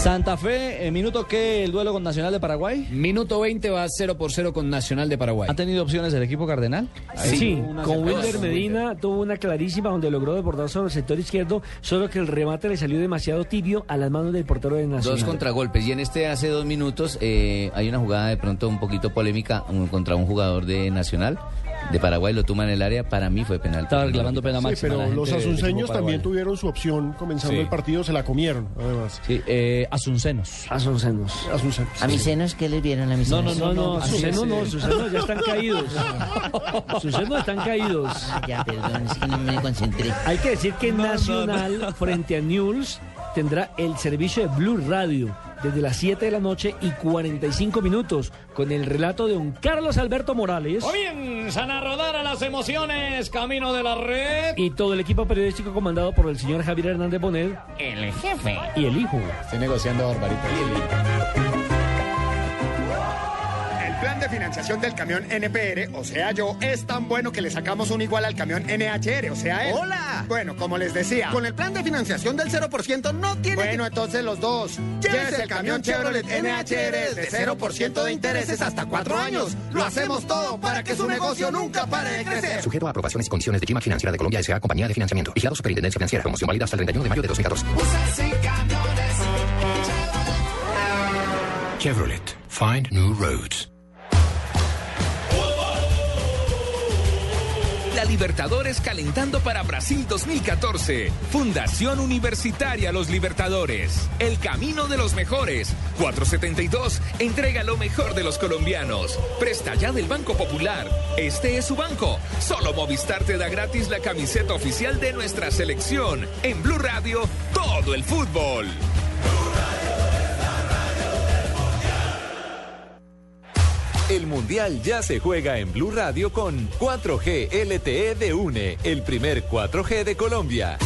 Santa Fe, en minuto que el duelo con Nacional de Paraguay. Minuto 20 va 0 por 0 con Nacional de Paraguay. ¿Ha tenido opciones el equipo cardenal? Sí, con Wilder Medina tuvo una clarísima donde logró desbordar sobre el sector izquierdo, solo que el remate le salió demasiado tibio a las manos del portero de Nacional. Dos contragolpes. Y en este hace dos minutos eh, hay una jugada de pronto un poquito polémica contra un jugador de Nacional. De Paraguay lo toma en el área. Para mí fue penal. Estaba reclamando pena Sí, máxima. pero la gente los asunceños también tuvieron su opción comenzando Sí. el partido, se la comieron, además. Sí, eh, Asuncenos. Asuncenos. Asuncenos. ¿A mis senos qué les vieron a mis No, no, no, no, senos es, no, sus senos ya están caídos. Sus senos están caídos. Ah, ya, perdón, es que no me concentré. Hay que decir que Nacional frente a Newell's tendrá el servicio de Blue Radio desde las 7 de la noche y 45 minutos con el relato de un Carlos Alberto Morales Comienzan a rodar a las emociones, camino de la red. y todo el equipo periodístico comandado por el señor Javier Hernández Bonet El jefe. y el hijo. Estoy negociando Barbarita. El plan de financiación del camión NPR, o sea yo, es tan bueno que le sacamos un igual al camión NHR, o sea él. ¡Hola! Bueno, como les decía. Con el plan de financiación del 0% no tiene Bueno, entonces los dos. Llévese el camión Chevrolet NHR de 0% de intereses hasta cuatro años. Lo hacemos todo para que su negocio nunca pare de crecer. Sujeto a aprobaciones y condiciones de Gima Financiera de Colombia S.A. Compañía de Financiamiento. Vigilado Superintendencia Financiera. Promoción válida hasta el 31 de mayo de 2014. Chevrolet. Find new roads. La Libertadores calentando para Brasil 2014. Fundación Universitaria Los Libertadores. El camino de los mejores. 472 entrega lo mejor de los colombianos. Presta ya del Banco Popular. Este es su banco. Solo Movistar te da gratis la camiseta oficial de nuestra selección. En Blue Radio, todo el fútbol. El Mundial ya se juega en Blue Radio con 4G LTE de UNE, el primer 4G de Colombia.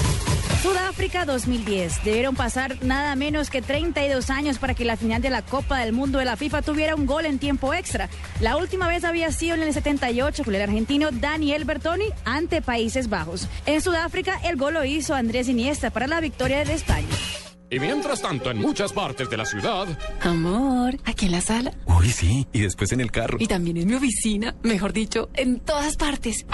Sudáfrica 2010. Debieron pasar nada menos que 32 años para que la final de la Copa del Mundo de la FIFA tuviera un gol en tiempo extra. La última vez había sido en el 78 con el argentino Daniel Bertoni ante Países Bajos. En Sudáfrica el gol lo hizo Andrés Iniesta para la victoria de España. Y mientras tanto, en muchas partes de la ciudad. Amor, aquí en la sala. Uy, sí. Y después en el carro. Y también en mi oficina. Mejor dicho, en todas partes.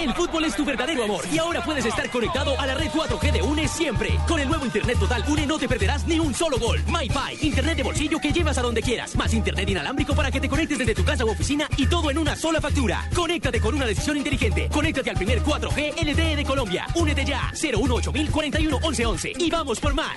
El fútbol es tu verdadero amor y ahora puedes estar conectado a la red 4G de UNE siempre. Con el nuevo Internet Total UNE no te perderás ni un solo gol. MyPi, Internet de bolsillo que llevas a donde quieras. Más Internet inalámbrico para que te conectes desde tu casa u oficina y todo en una sola factura. Conéctate con una decisión inteligente. Conéctate al primer 4G LTE de Colombia. Únete ya. 018 41 11 y vamos por más.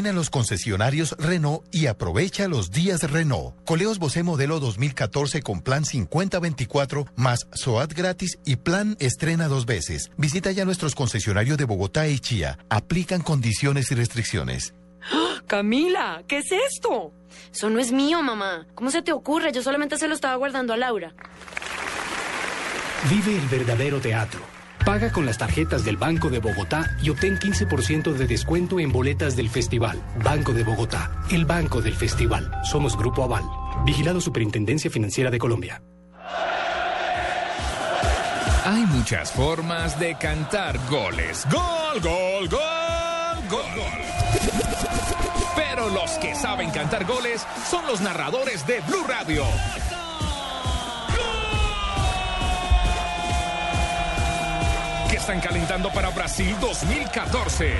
Ven a los concesionarios Renault y aprovecha los días Renault. Coleos Bosé modelo 2014 con plan 5024 más SOAT gratis y plan estrena dos veces. Visita ya nuestros concesionarios de Bogotá y Chía. Aplican condiciones y restricciones. Camila, ¿qué es esto? Eso no es mío, mamá. ¿Cómo se te ocurre? Yo solamente se lo estaba guardando a Laura. Vive el verdadero teatro. Paga con las tarjetas del Banco de Bogotá y obtén 15% de descuento en boletas del festival. Banco de Bogotá, el banco del festival. Somos Grupo Aval. Vigilado Superintendencia Financiera de Colombia. Hay muchas formas de cantar goles. Gol, gol, gol, gol, gol. Pero los que saben cantar goles son los narradores de Blue Radio. Que están calentando para Brasil 2014.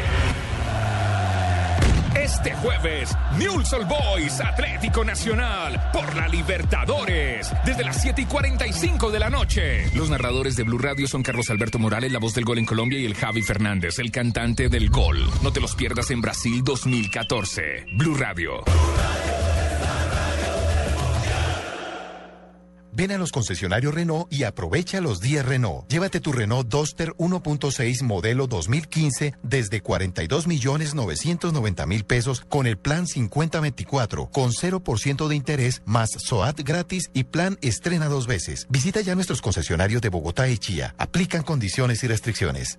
Este jueves, Newell's Old Boys Atlético Nacional por la Libertadores desde las 7 y 45 de la noche. Los narradores de Blue Radio son Carlos Alberto Morales, la voz del gol en Colombia, y el Javi Fernández, el cantante del gol. No te los pierdas en Brasil 2014. Blue Radio. Ven a los concesionarios Renault y aprovecha los días Renault. Llévate tu Renault Duster 1.6 modelo 2015 desde 42 millones 990 mil pesos con el plan 5024 con 0% de interés más SOAT gratis y plan estrena dos veces. Visita ya nuestros concesionarios de Bogotá y Chía. Aplican condiciones y restricciones.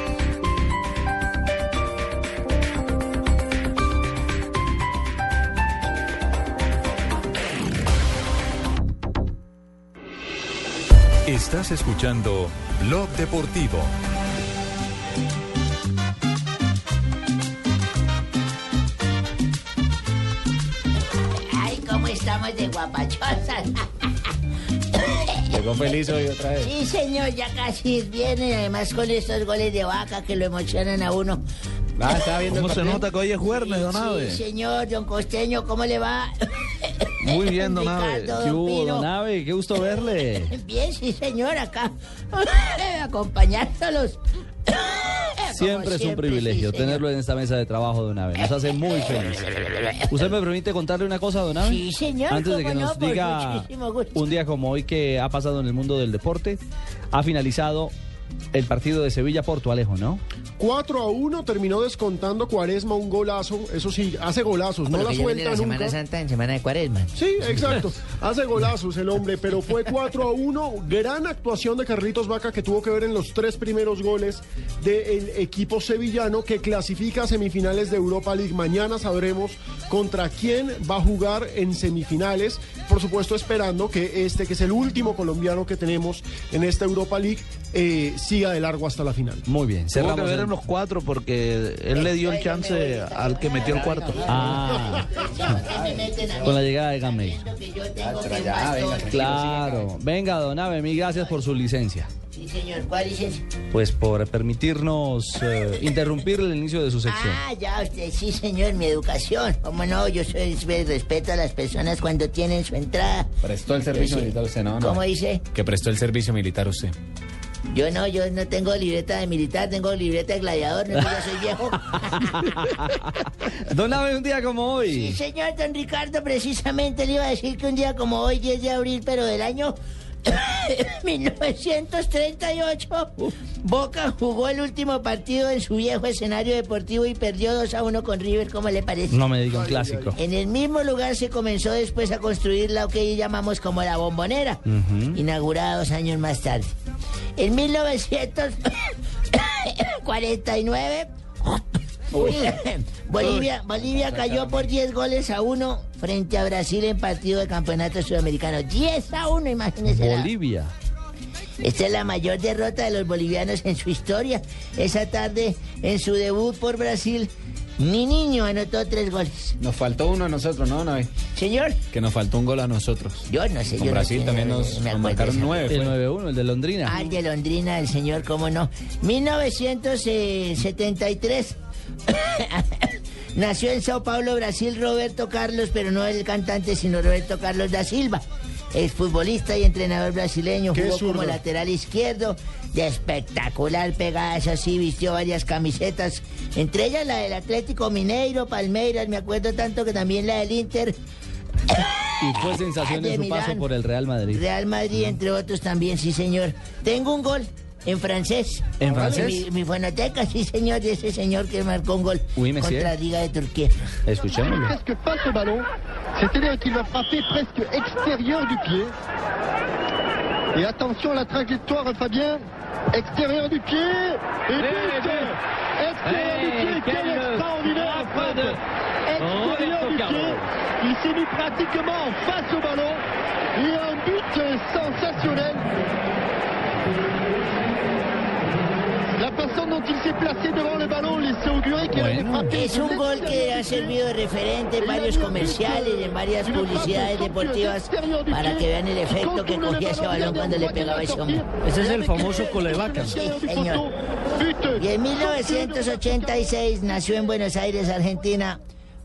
Estás escuchando Blog Deportivo. Ay, cómo estamos de guapachosas. Llegó feliz hoy otra vez. Sí, señor, ya casi viene. Además, con estos goles de vaca que lo emocionan a uno. Ah, está viendo ¿Cómo se nota que hoy es jueves, don Ave? Sí, señor, don Costeño, ¿cómo le va? Muy bien, don Ave. ¿Qué hubo, don Ave? Qué gusto verle. Bien, sí, señor, acá. Acompañándolos. Siempre es un privilegio tenerlo en esta mesa de trabajo, don Abe. Nos hace muy feliz. ¿Usted me permite contarle una cosa, don Abe? Sí, señor, Antes de que nos diga un día como hoy que ha pasado en el mundo del deporte, ha finalizado el partido de Sevilla-Porto, Alejo, ¿no? 4 a 1 terminó descontando Cuaresma un golazo. Eso sí, hace golazos, no la suelta la nunca. Semana Santa en Semana de Cuaresma. Sí, exacto. Hace golazos el hombre, pero fue 4 a 1. Gran actuación de Carlitos Vaca que tuvo que ver en los tres primeros goles del equipo sevillano que clasifica a semifinales de Europa League. Mañana sabremos contra quién va a jugar en semifinales. Por supuesto, esperando que este, que es el último colombiano que tenemos en esta Europa League, eh, siga de largo hasta la final. Muy bien. Tuvo que cerramos ver en los cuatro porque él le dio el chance al que metió el cuarto. Ah, con la llegada de Gamay. Claro. Venga, don Abe, mil gracias por su licencia. Sí, señor, ¿cuál es ese? Pues por permitirnos eh, interrumpir el inicio de su sección. Ah, ya, usted, sí, señor, mi educación. ¿Cómo no? Yo soy, respeto a las personas cuando tienen su entrada. Prestó el servicio Sí. militar usted, ¿no? no. ¿Cómo dice? Que prestó el servicio militar usted. Yo no, yo no tengo libreta de militar, tengo libreta de gladiador, no, yo soy viejo. Don Abe, un día como Sí, hoy. señor, don Ricardo, precisamente le iba a decir que un día como hoy, 10 de abril, pero del año 1938, Boca jugó el último partido en su viejo escenario deportivo y perdió 2 a 1 con River, ¿cómo le parece? No me diga un clásico. En el mismo lugar se comenzó después a construir lo que hoy llamamos como la bombonera, Ujú. inaugurada dos años más tarde. En 1949, Bolivia, Bolivia cayó por 10 goles a 1 frente a Brasil en partido de campeonato sudamericano. 10 a 1, imagínense. Bolivia. esta es la mayor derrota de los bolivianos en su historia. Esa tarde, en su debut por Brasil, mi niño anotó tres goles. Nos faltó uno a nosotros, ¿no, Nave? Señor. Que nos faltó un gol a nosotros. Yo no sé, Con yo no Brasil sé, también no- nos, no marcaron nueve. El fue. 9-1, el de Londrina. Ah, el de Londrina, el señor, cómo no. 1973. Nació en Sao Paulo, Brasil, Roberto Carlos, pero no el cantante, sino Roberto Carlos da Silva. Es futbolista y entrenador brasileño, jugó como lateral izquierdo, de espectacular pegada, eso sí, vistió varias camisetas, entre ellas la del Atlético Mineiro, Palmeiras, me acuerdo tanto que también la del Inter, Y fue sensación de en su paso por el Real Madrid. Real Madrid, entre otros también, sí, señor. Tengo un gol en francés. ¿En francés? Mi, mi fonoteca, sí, señor, de ese señor que marcó un gol Oui, monsieur. contra Liga de Turquía. Escuchémoslo. presque face au ballon, c'est-à-dire qu'il va frapper presque extérieur du pied. Et attention à la trajectoire, Fabien, extérieur du pied, et but Extérieur du pied, quelle extraordinaire frappe Extérieur du pied, il s'est mis pratiquement face au ballon, et un but sensationnel La façon dont il s'est placé devant le ballon laissait augurer qu'il allait frapper. Es un gol que ha servido de referente en varios comerciales, en varias publicidades deportivas, para que vean el efecto que cogía ese balón cuando le pegaba ese hombre. Ese es el famoso colevaca. Sí, señor. Y en 1986 nació en Buenos Aires, Argentina,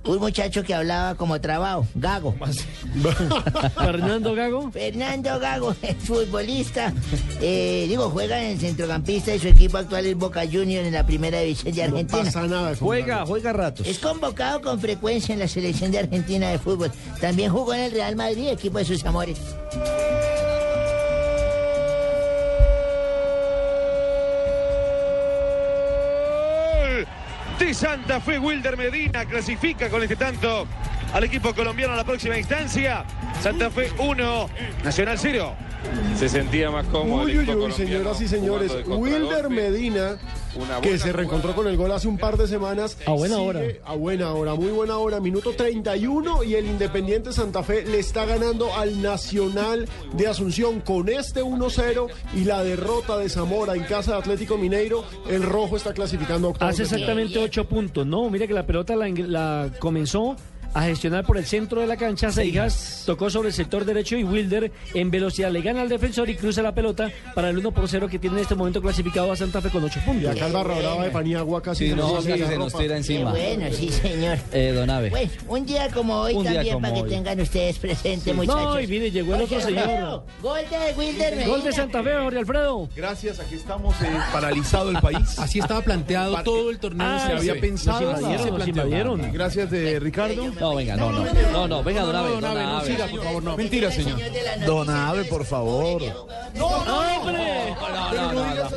un muchacho que hablaba como trabado, Gago. Fernando Gago. Fernando Gago es futbolista. Eh, digo, juega en el centrocampista y su equipo actual es Boca Juniors en la primera división de Argentina. pasa nada. Juega, juega ratos. Es convocado con frecuencia en la selección de Argentina de fútbol. También jugó en el Real Madrid, equipo de sus amores. De Santa Fe, Wilder Medina clasifica con este tanto al equipo colombiano a la próxima instancia. Santa Fe 1, Nacional 0. Se sentía más cómodo. Uy, uy, uy, señoras y señores. Wilder. Medina, que se reencontró con el gol hace un par de semanas. A buena hora. A buena hora, muy buena hora. Minuto 31 y el Independiente Santa Fe le está ganando al Nacional de Asunción con este 1-0 y la derrota de Zamora en casa de Atlético Mineiro. El rojo está clasificando a octavos Hace exactamente ocho puntos. No, mire que la pelota la comenzó a gestionar por el centro de la cancha. Seijas tocó sobre el sector derecho y Wilder en velocidad le gana al defensor y cruza la pelota para el 1 por 0 que tiene en este momento clasificado a Santa Fe con 8 Y puntos. acá el barra brava de Paniagua casi Sí, se no, nos sí, se nos tira encima. Bueno, sí, señor. Eh, don Ave. Bueno, un día como hoy Un también como para que hoy. tengan ustedes presente, Sí. muchachos. No, y mire, llegó el otro señor. Gol de Wilder Gol de Medina. Santa Fe, Jorge Alfredo. Gracias, aquí estamos eh, paralizado el país. Así estaba planteado todo el torneo. Ah, Se había sí. pensado. Se invadieron. Gracias de Ricardo. No, venga, no, no. No, no, venga, don Ave. don Abe, no, siga, por favor, no. Mentira, señor. Don Abe, por favor. ¡Hombre! No, no, no, no.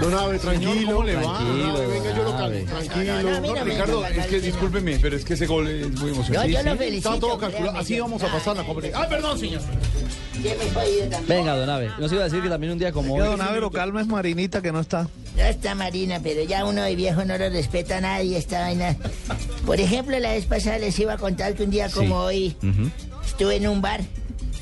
Don Ave, tranquilo. ¿cómo le va? Venga, yo lo. Ave. Tranquilo. No, no, No, Ricardo, es que discúlpeme, pero es que ese gol es muy emocionante. yo lo felicito. Estaba todo calculado. Así vamos a pasar la competición. Ah, perdón, señor. Venga, don Ave. Nos iba a decir que también un día como hoy. Don Abe, lo calma es Marinita que no está. Ya está Marina, pero ya uno de viejo no lo respeta a nadie esta vaina. Por ejemplo, la vez pasada les iba a contar que un día como hoy estuve en un bar.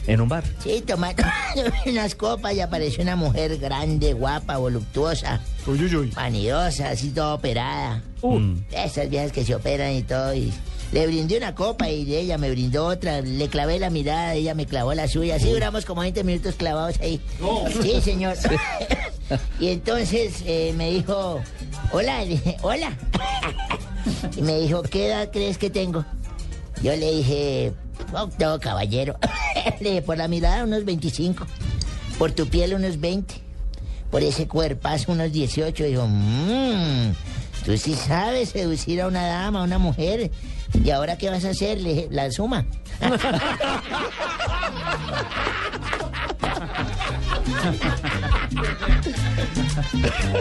En un bar. Sí, tomando unas copas y apareció una mujer grande, guapa, voluptuosa, Uy, uy, uy. vanidosa, así toda operada. Mm. Esas viejas que se operan y todo. Y le brindé una copa y ella me brindó otra. Le clavé la mirada, ella me clavó la suya. Así duramos como 20 minutos clavados ahí. Sí, señor. y entonces eh, me dijo, hola, le dije, hola. y me dijo, ¿qué edad crees que tengo? Yo le dije, oh, no, caballero. le dije, por la mirada unos 25. Por tu piel unos 20. Por ese cuerpazo unos 18. Dijo, mmm, tú sí sabes seducir a una dama, a una mujer. ¿Y ahora qué vas a hacer? La suma.